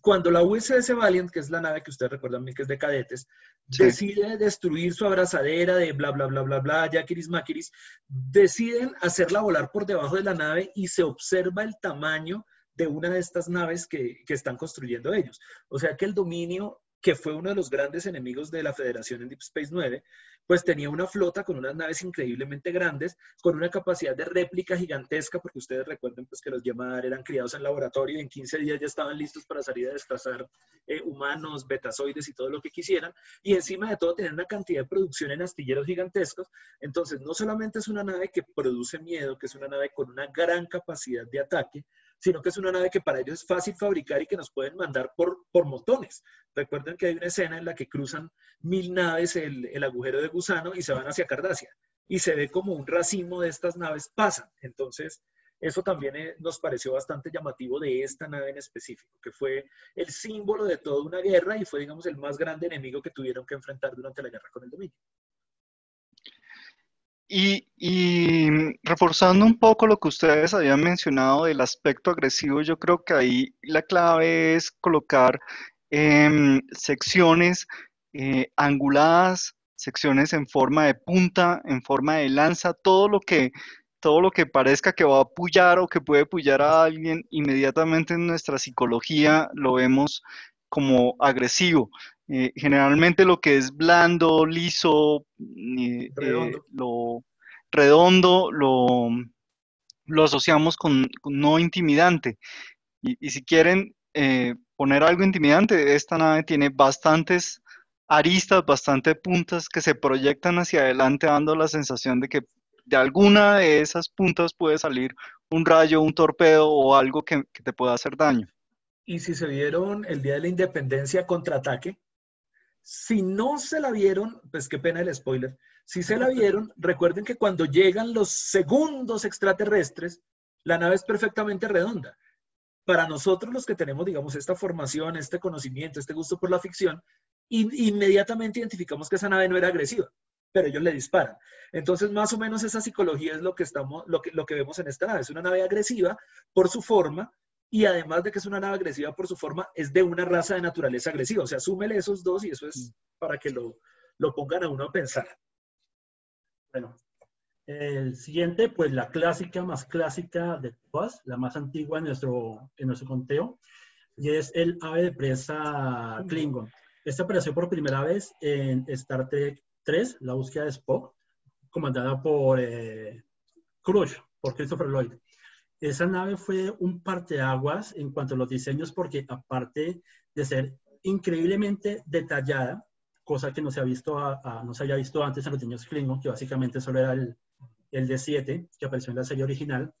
Cuando la USS Valiant, que es la nave que ustedes recuerdan bien que es de cadetes, Sí. decide destruir su abrazadera de bla, bla, bla, bla, bla, yaquiris, maquiris, deciden hacerla volar por debajo de la nave y se observa el tamaño de una de estas naves que, que están construyendo ellos. O sea que el dominio, que fue uno de los grandes enemigos de la Federación en Deep Space 9, pues tenía una flota con unas naves increíblemente grandes, con una capacidad de réplica gigantesca, porque ustedes recuerden pues que los Yamar eran criados en laboratorio y en 15 días ya estaban listos para salir a destazar eh, humanos, betazoides y todo lo que quisieran, y encima de todo tener una cantidad de producción en astilleros gigantescos, entonces no solamente es una nave que produce miedo, que es una nave con una gran capacidad de ataque, sino que es una nave que para ellos es fácil fabricar y que nos pueden mandar por, por montones. Recuerden que hay una escena en la que cruzan mil naves el, el agujero de gusano y se van hacia Cardacia. Y se ve como un racimo de estas naves pasan. Entonces, Eso también eh, nos pareció bastante llamativo de esta nave en específico, que fue el símbolo de toda una guerra y fue, digamos, el más grande enemigo que tuvieron que enfrentar durante la guerra con el dominio. Y, y, reforzando un poco lo que ustedes habían mencionado del aspecto agresivo, yo creo que ahí la clave es colocar em, secciones eh, anguladas, secciones en forma de punta, en forma de lanza, todo lo que todo lo que parezca que va a apoyar o que puede apoyar a alguien, inmediatamente en nuestra psicología lo vemos como agresivo. Eh, generalmente lo que es blando, liso, eh, redondo. lo redondo, lo, lo asociamos con, con, no intimidante. Y, y si quieren eh, poner algo intimidante, esta nave tiene bastantes aristas, bastantes puntas que se proyectan hacia adelante, dando la sensación de que de alguna de esas puntas puede salir un rayo, un torpedo o algo que, que te pueda hacer daño. Y si se vieron el Día de la Independencia contraataque, si no se la vieron, pues qué pena el spoiler. Si se la vieron, recuerden que cuando llegan los segundos extraterrestres, la nave es perfectamente redonda. Para nosotros los que tenemos, digamos, esta formación, este conocimiento, este gusto por la ficción, inmediatamente identificamos que esa nave no era agresiva pero ellos le disparan. Entonces, más o menos esa psicología es lo que, estamos, lo que, lo que vemos en esta nave. Es una nave agresiva por su forma y además de que es una nave agresiva por su forma, es de una raza de naturaleza agresiva. O sea, súmele esos dos y eso es para que lo, lo pongan a uno a pensar. Bueno, el siguiente, pues la clásica más clásica de todas, la más antigua en nuestro, en nuestro conteo, y es el ave de presa Klingon. Esta apareció por primera vez en Star Trek 3, La búsqueda de Spock, comandada por eh, Cruz, por Christopher Lloyd. Esa nave fue un parteaguas en cuanto a los diseños porque aparte de ser increíblemente detallada, cosa que no se, ha visto no se había visto antes en los diseños Klingon, que básicamente solo era el, el D7 que apareció en la serie original,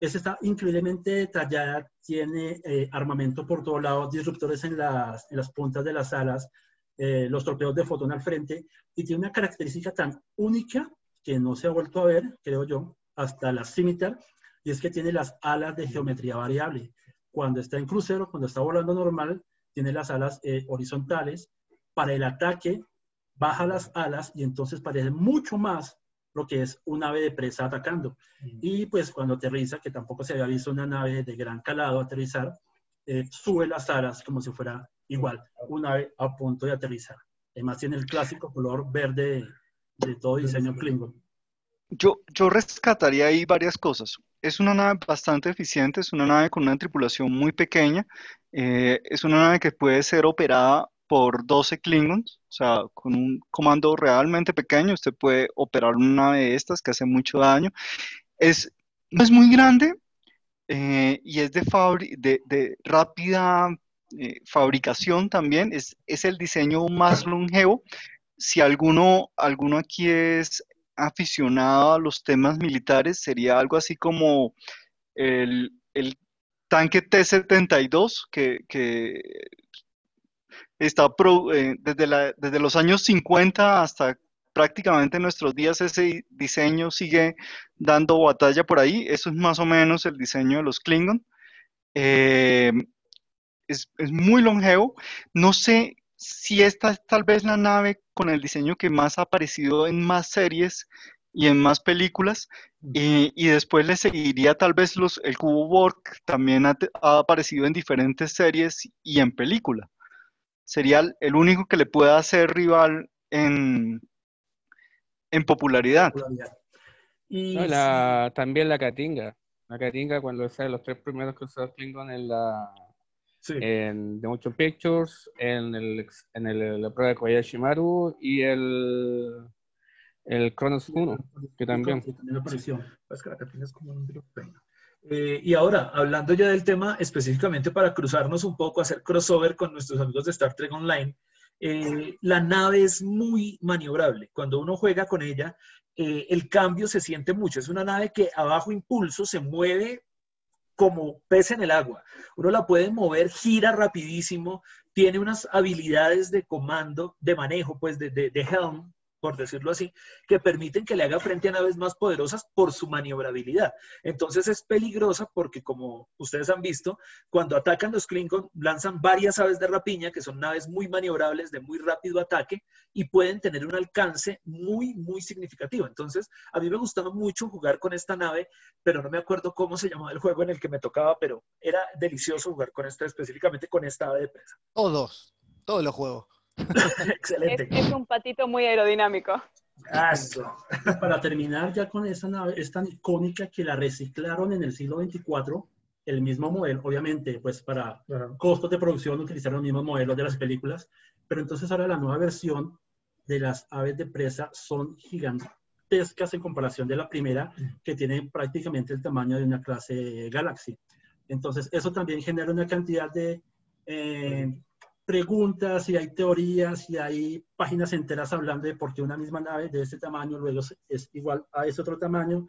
esta está increíblemente detallada, tiene eh, armamento por todos lados, disruptores en las, en las puntas de las alas, eh, los torpedos de fotón al frente, y tiene una característica tan única que no se ha vuelto a ver, creo yo, hasta la Scimitar, y es que tiene las alas de geometría variable. Cuando está en crucero, cuando está volando normal, tiene las alas eh, horizontales. Para el ataque, baja las alas y entonces parece mucho más lo que es un ave de presa atacando. Y pues cuando aterriza, que tampoco se había visto una nave de gran calado aterrizar, eh, sube las alas como si fuera igual, una ave a punto de aterrizar. Además tiene el clásico color verde de todo diseño Klingon. Yo, yo rescataría ahí varias cosas. Es una nave bastante eficiente, es una nave con una tripulación muy pequeña, eh, es una nave que puede ser operada por 12 Klingons, o sea, con un comando realmente pequeño, usted puede operar una nave de estas que hace mucho daño. Es, no es muy grande eh, y es de, de, de rápida eh, fabricación también, es, es el diseño más longevo. Si alguno, alguno aquí es aficionado a los temas militares, sería algo así como el, el tanque T-72, que, que, está eh, desde, desde los años 50 hasta prácticamente nuestros días ese diseño sigue dando batalla por ahí. Eso es más o menos el diseño de los Klingon. Eh, es, es, muy longevo. No sé si esta es tal vez la nave con el diseño que más ha aparecido en más series y en más películas. Y, y después le seguiría tal vez los, el cubo Borg, también ha, ha, aparecido en diferentes series y en película. Sería el único que le pueda hacer rival en, en popularidad. Y no, la, también la Katinga. La Katinga cuando sale los tres primeros cruzados Klingon en la Sí. en The Motion Pictures, en, el, en el, la prueba de Kobayashi Maru y el, el Kronos 1, que también. Sí, también apareció. Es que como un eh, y ahora, hablando ya del tema específicamente para cruzarnos un poco, hacer crossover con nuestros amigos de Star Trek Online, eh, la nave es muy maniobrable. Cuando uno juega con ella, eh, el cambio se siente mucho. Es una nave que a bajo impulso se mueve como pez en el agua. Uno la puede mover, gira rapidísimo, tiene unas habilidades de comando, de manejo, pues de, de, de helm, por decirlo así, que permiten que le haga frente a naves más poderosas por su maniobrabilidad. Entonces es peligrosa porque, como ustedes han visto, cuando atacan los Klingon, lanzan varias aves de rapiña, que son naves muy maniobrables, de muy rápido ataque, y pueden tener un alcance muy, muy significativo. Entonces, a mí me gustaba mucho jugar con esta nave, pero no me acuerdo cómo se llamaba el juego en el que me tocaba, pero era delicioso jugar con esta, específicamente con esta ave de presa. Todos, todos los juegos. Excelente. Es, es un patito muy aerodinámico. Para terminar ya con esa nave, es tan icónica que la reciclaron en el siglo 24, el mismo modelo, obviamente, pues para costos de producción utilizaron los mismos modelos de las películas, pero entonces ahora la nueva versión de las aves de presa son gigantescas en comparación de la primera, que tiene prácticamente el tamaño de una clase Galaxy. Entonces, eso también genera una cantidad de eh, preguntas y hay teorías y hay páginas enteras hablando de por qué una misma nave de ese tamaño luego es igual a ese otro tamaño,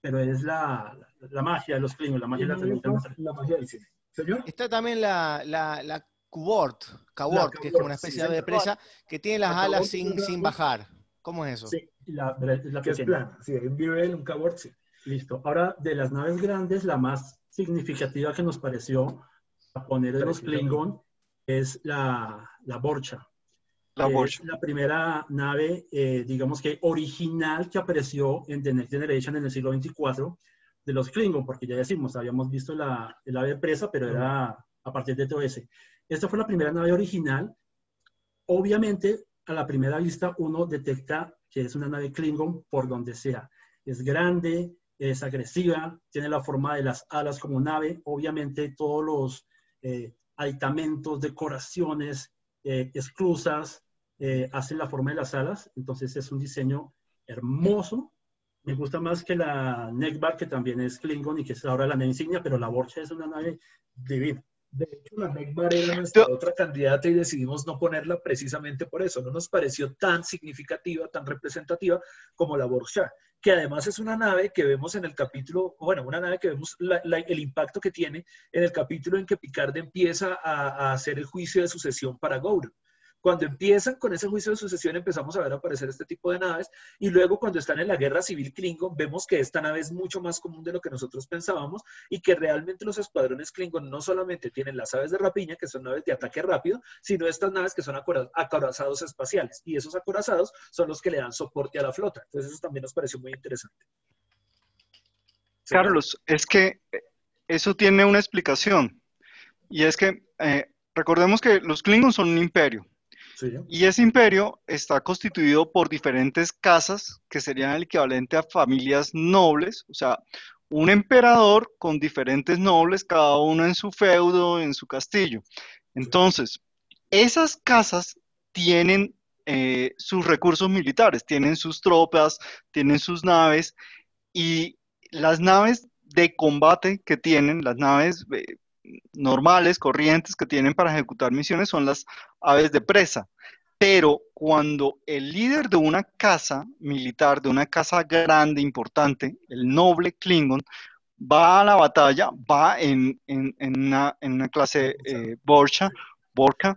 pero es la, la magia de los Klingons, la magia de la televisión. La magia del cine. Señor. Está también la, la, la Kubort, Kabort, que es como una especie sí, de presa que tiene las La alas sin, sin bajar. ¿Cómo es eso? Sí, la, la Que es plana, sí, un Birel, un Cabot, sí. Listo. Ahora, de las naves grandes, la más significativa que nos pareció a poner en los Klingon es la, la Borcha. La que Borcha. Es la primera nave, eh, digamos que original que apareció en The Next Generation en el siglo 24 de los Klingon, porque ya decimos, habíamos visto la, el ave presa, pero era a partir de TOS. Esta fue la primera nave original. Obviamente, a la primera vista uno detecta que es una nave Klingon por donde sea. Es grande, es agresiva, tiene la forma de las alas como nave. Obviamente, todos los eh, aditamentos, decoraciones, eh, esclusas, eh, hacen la forma de las alas. Entonces, es un diseño hermoso. Me gusta más que la Neckbar, que también es Klingon y que es ahora la nave insignia, pero la Borcha es una nave divina. De hecho, la Megbar era nuestra otra candidata y decidimos no ponerla precisamente por eso. No nos pareció tan significativa, tan representativa como la Borja, que además es una nave que vemos en el capítulo, bueno, una nave que vemos la- el impacto que tiene en el capítulo en que Picard empieza a, a hacer el juicio de sucesión para Gowron. Cuando empiezan con ese juicio de sucesión empezamos a ver aparecer este tipo de naves y luego cuando están en la guerra civil Klingon vemos que esta nave es mucho más común de lo que nosotros pensábamos y que realmente los escuadrones Klingon no solamente tienen las aves de rapiña, que son naves de ataque rápido, sino estas naves que son acora- acorazados espaciales y esos acorazados son los que le dan soporte a la flota. Entonces eso también nos pareció muy interesante. Carlos, es que eh, eso tiene una explicación. Y es que eh, recordemos que los Klingons son un imperio. Y ese imperio está constituido por diferentes casas que serían el equivalente a familias nobles, o sea, un emperador con diferentes nobles, cada uno en su feudo, en su castillo. Entonces, esas casas tienen eh, sus recursos militares, tienen sus tropas, tienen sus naves, y las naves de combate que tienen, las naves eh, normales, corrientes que tienen para ejecutar misiones son las aves de presa. Pero cuando el líder de una casa militar, de una casa grande, importante, el noble Klingon, va a la batalla, va en, en- en una, en una clase eh, Borcha, Borca,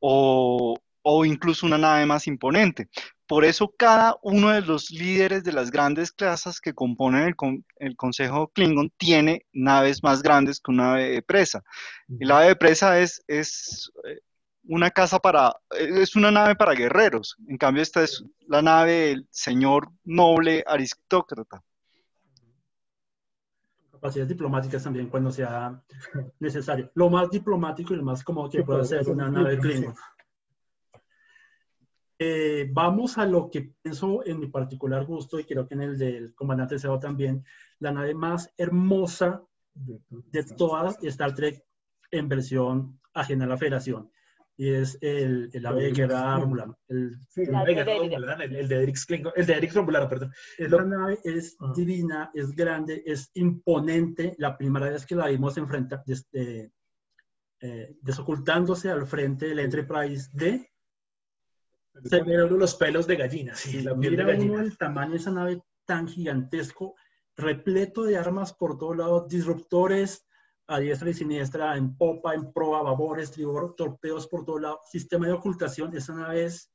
o, o incluso una nave más imponente. Por eso cada uno de los líderes de las grandes clases que componen el, con- el Consejo Klingon tiene naves más grandes que una ave de presa. Y la ave de presa es, es eh, una casa para, es una nave para guerreros. En cambio, esta es la nave del señor noble aristócrata. capacidades diplomáticas también cuando sea necesario. Lo más diplomático y lo más cómodo que puede hacer una nave Klingon. Eh, vamos a lo que pienso en mi particular gusto y creo que en el del comandante Seo también, la nave más hermosa de todas Star Trek en versión ajena a la Federación. Y es el, el ave de guerra Romulan. El, Sí, el, de Romulan, el- el de Eric Klingon, el de Eric Romulano, perdón. esta nave es divina, es grande, es imponente. La primera vez que la vimos enfrenta, des- eh, eh, desocultándose al frente del Enterprise D, Se uno los pelos de gallina, sí, la piel de mira uno gallina. el tamaño de esa nave tan gigantesco, repleto de armas por todos lados, disruptores a diestra y siniestra, en popa, en proa, babor, estribor, torpedos por todos lados, sistema de ocultación. Esa nave es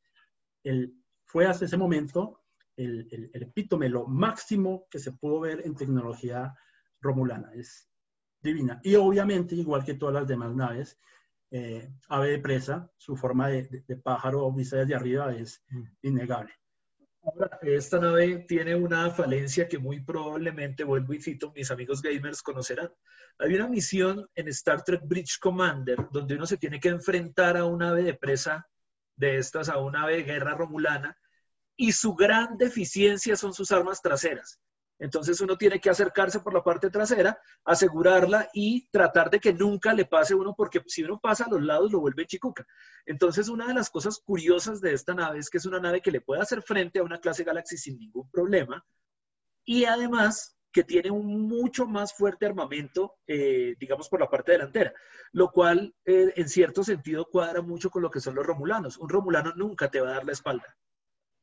el fue hasta ese momento el, el, el epítome, lo máximo que se pudo ver en tecnología romulana. Es divina. Y obviamente, igual que todas las demás naves, eh, ave de presa, su forma de, de, de pájaro vista desde arriba es innegable. Ahora, esta nave tiene una falencia que muy probablemente, vuelvo y cito, mis amigos gamers conocerán. Hay una misión en Star Trek Bridge Commander donde uno se tiene que enfrentar a un ave de presa de estas, a una ave de guerra romulana, y su gran deficiencia son sus armas traseras. Entonces uno tiene que acercarse por la parte trasera, asegurarla y tratar de que nunca le pase uno, porque si uno pasa a los lados lo vuelve chicuca. Entonces una de las cosas curiosas de esta nave es que es una nave que le puede hacer frente a una clase Galaxy sin ningún problema y además que tiene un mucho más fuerte armamento, eh, digamos, por la parte delantera, lo cual eh, en cierto sentido cuadra mucho con lo que son los romulanos. Un romulano nunca te va a dar la espalda.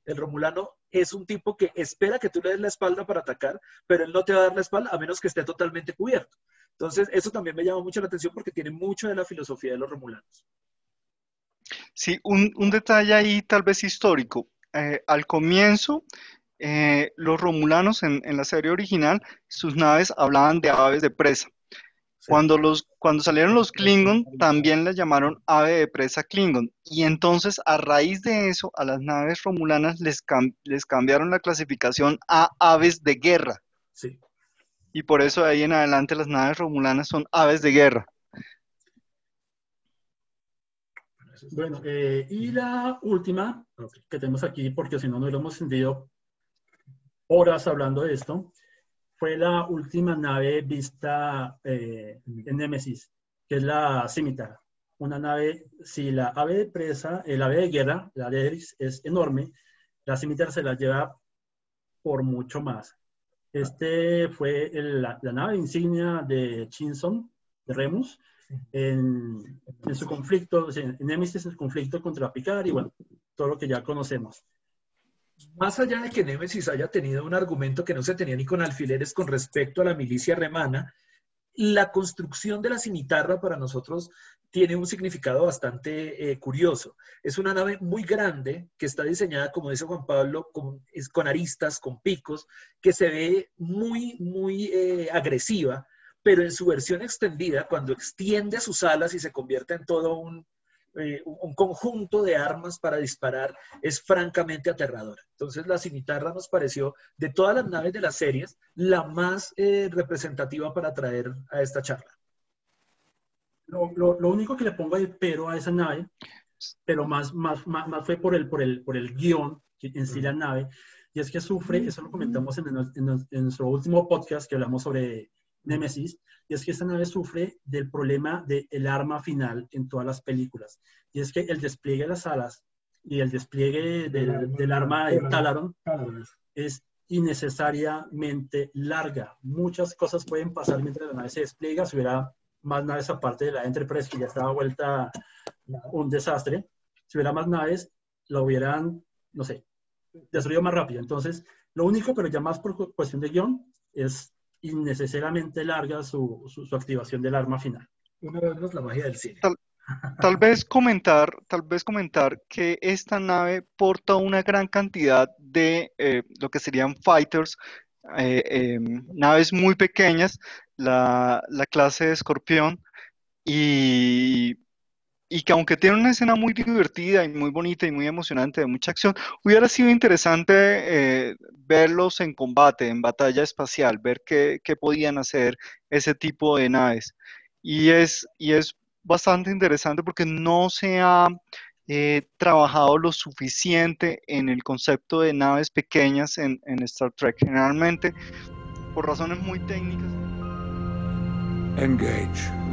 El romulano es un tipo que espera que tú le des la espalda para atacar, pero él no te va a dar la espalda a menos que esté totalmente cubierto. Entonces, eso también me llama mucho la atención porque tiene mucho de la filosofía de los romulanos. Sí, un, detalle ahí tal vez histórico. Eh, al comienzo, eh, los romulanos en, la serie original, sus naves hablaban de aves de presa. Cuando, los, cuando salieron los Klingon, también les llamaron ave de presa Klingon. Y entonces, a raíz de eso, a las naves romulanas les, cam les cambiaron la clasificación a aves de guerra. Sí. Y por eso de ahí en adelante las naves romulanas son aves de guerra. Bueno, eh, y la última que tenemos aquí, porque si no, no lo hemos sentido horas hablando de esto, fue la última nave vista eh, en Nemesis, que es la Scimitar. Una nave, si la ave de presa, el ave de guerra, la Aleris, es enorme, la Scimitar se la lleva por mucho más. Este fue el, la, la, nave insignia de Chinson, de Remus, en, en su conflicto, en Nemesis, el conflicto contra Picard y bueno, todo lo que ya conocemos más allá de que Némesis haya tenido un argumento que no se tenía ni con alfileres con respecto a la milicia remana, la construcción de la cimitarra para nosotros tiene un significado bastante eh, curioso. Es una nave muy grande que está diseñada, como dice Juan Pablo, con, con aristas, con picos, que se ve muy, muy eh, agresiva, pero en su versión extendida, cuando extiende sus alas y se convierte en todo un, eh, un conjunto de armas para disparar es francamente aterradora. Entonces la cimitarra nos pareció, de todas las naves de las series, la más eh, representativa para traer a esta charla. Lo, lo, lo, único que le pongo de pero a esa nave, pero más, más, más, más fue por el, por, el, por el guion en sí la nave, y es que sufre, eso lo comentamos en, en, en nuestro último podcast que hablamos sobre Nemesis, y es que esta nave sufre del problema del arma final en todas las películas. Y es que el despliegue de las alas y el despliegue del, del arma de Talaron es innecesariamente larga. Muchas cosas pueden pasar mientras la nave se despliega. Si hubiera más naves aparte de la Enterprise, que ya estaba vuelta un desastre, si hubiera más naves, la hubieran, no sé, destruido más rápido. Entonces, lo único, pero ya más por cuestión de guion, es innecesariamente larga su, su, su, activación del arma final. Una vez más la magia del cine. Tal, tal, vez comentar, tal vez comentar que esta nave porta una gran cantidad de eh, lo que serían fighters, eh, eh, naves muy pequeñas, la, la clase de escorpión, y y que aunque tiene una escena muy divertida y muy bonita y muy emocionante de mucha acción, hubiera sido interesante eh, verlos en combate, en batalla espacial, ver qué, qué, podían hacer ese tipo de naves. Y es, y es bastante interesante porque no se ha eh, trabajado lo suficiente en el concepto de naves pequeñas en, en Star Trek. Generalmente, por razones muy técnicas. Engage.